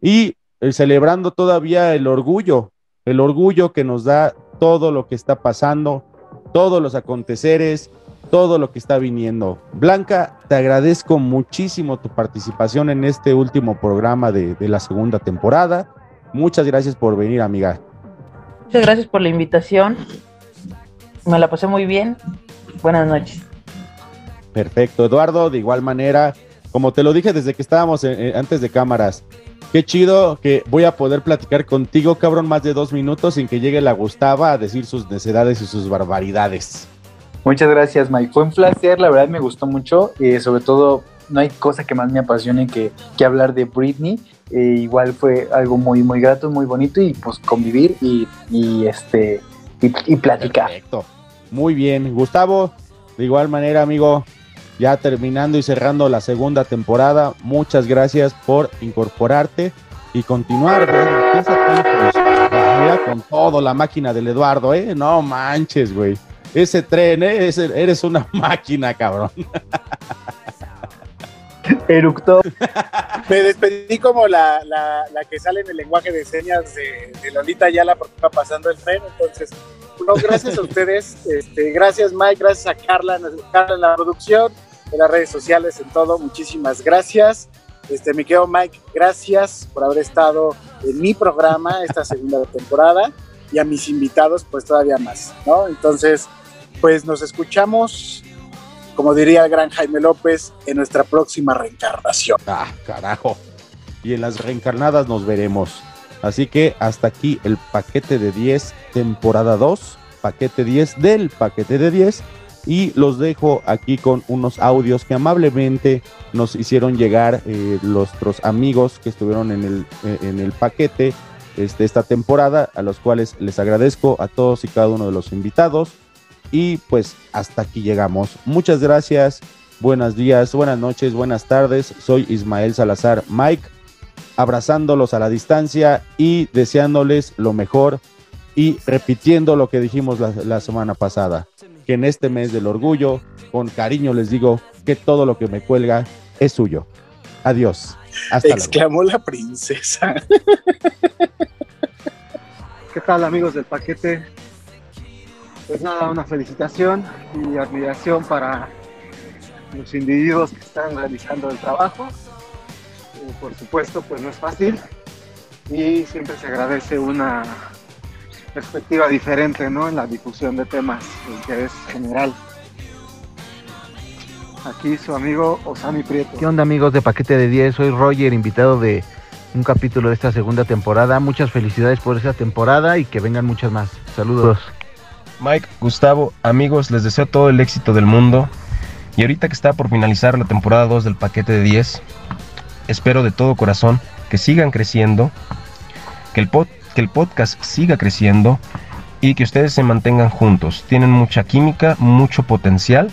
y eh, celebrando todavía el orgullo, el orgullo que nos da todo lo que está pasando, todos los aconteceres, todo lo que está viniendo. Blanca, te agradezco muchísimo tu participación en este último programa de, de la segunda temporada. Muchas gracias por venir, amiga. Muchas gracias por la invitación. Me la pasé muy bien. Buenas noches. Perfecto, Eduardo, de igual manera, como te lo dije desde que estábamos eh, antes de cámaras, qué chido que voy a poder platicar contigo, cabrón, más de dos minutos sin que llegue la Gustava a decir sus necedades y sus barbaridades. Muchas gracias, Mike. Fue un placer, la verdad me gustó mucho. y sobre todo, no hay cosa que más me apasione que, que hablar de Britney. Eh, igual fue algo muy, muy grato, muy bonito y pues convivir y, y este y, y platicar. Perfecto. Muy bien, Gustavo. De igual manera, amigo, ya terminando y cerrando la segunda temporada, muchas gracias por incorporarte y continuar. tú, pues, con todo la máquina del Eduardo, ¿eh? No manches, güey. Ese tren, ¿eh? Eres una máquina, cabrón. Eructó. Me despedí como la, la, la que sale en el lenguaje de señas de, de Lolita Ayala porque va pasando el tren. Entonces, no, gracias a ustedes. Este, gracias, Mike. Gracias a Carla, Carla en la producción, en las redes sociales, en todo. Muchísimas gracias. Este, mi querido Mike, gracias por haber estado en mi programa esta segunda temporada y a mis invitados, pues todavía más, ¿no? Entonces, pues nos escuchamos, como diría el gran Jaime López, en nuestra próxima reencarnación. Ah, carajo. Y en las reencarnadas nos veremos. Así que hasta aquí el paquete de 10, temporada 2, paquete 10 del paquete de 10. Y los dejo aquí con unos audios que amablemente nos hicieron llegar eh, nuestros amigos que estuvieron en el, eh, en el paquete este, esta temporada, a los cuales les agradezco a todos y cada uno de los invitados. Y pues hasta aquí llegamos. Muchas gracias, buenos días, buenas noches, buenas tardes. Soy Ismael Salazar Mike, abrazándolos a la distancia y deseándoles lo mejor y repitiendo lo que dijimos la, la semana pasada, que en este mes del orgullo, con cariño les digo que todo lo que me cuelga es suyo. Adiós. Hasta luego. Exclamó la princesa. ¿Qué tal amigos del paquete? Pues nada, una felicitación y admiración para los individuos que están realizando el trabajo. Eh, por supuesto, pues no es fácil y siempre se agradece una perspectiva diferente ¿no? en la difusión de temas de interés general. Aquí su amigo Osami Prieto. ¿Qué onda amigos de Paquete de 10? Soy Roger, invitado de un capítulo de esta segunda temporada. Muchas felicidades por esta temporada y que vengan muchas más. Saludos. Mike, Gustavo, amigos, les deseo todo el éxito del mundo. Y ahorita que está por finalizar la temporada 2 del paquete de 10, espero de todo corazón que sigan creciendo, que el, pod- que el podcast siga creciendo y que ustedes se mantengan juntos. Tienen mucha química, mucho potencial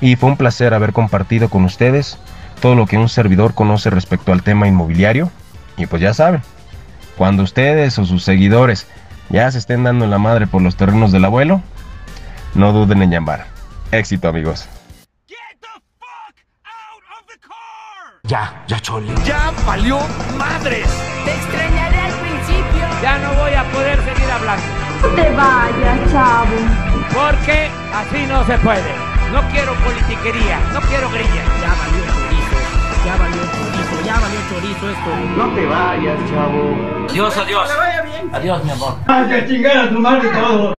y fue un placer haber compartido con ustedes todo lo que un servidor conoce respecto al tema inmobiliario. Y pues ya saben, cuando ustedes o sus seguidores ya se estén dando en la madre por los terrenos del abuelo, no duden en llamar. Éxito amigos. Ya, ya chole. Ya valió madres. Te. Ya no voy a poder seguir hablando. No te vayas, chavo. Porque así no se puede. No quiero politiquería, no quiero grilla. Ya valió chorizo, ya valió chorizo, ya valió chorizo esto. No te vayas, chavo. Adiós, adiós. Adiós, mi amor. Ay, a chingar a tu madre todo.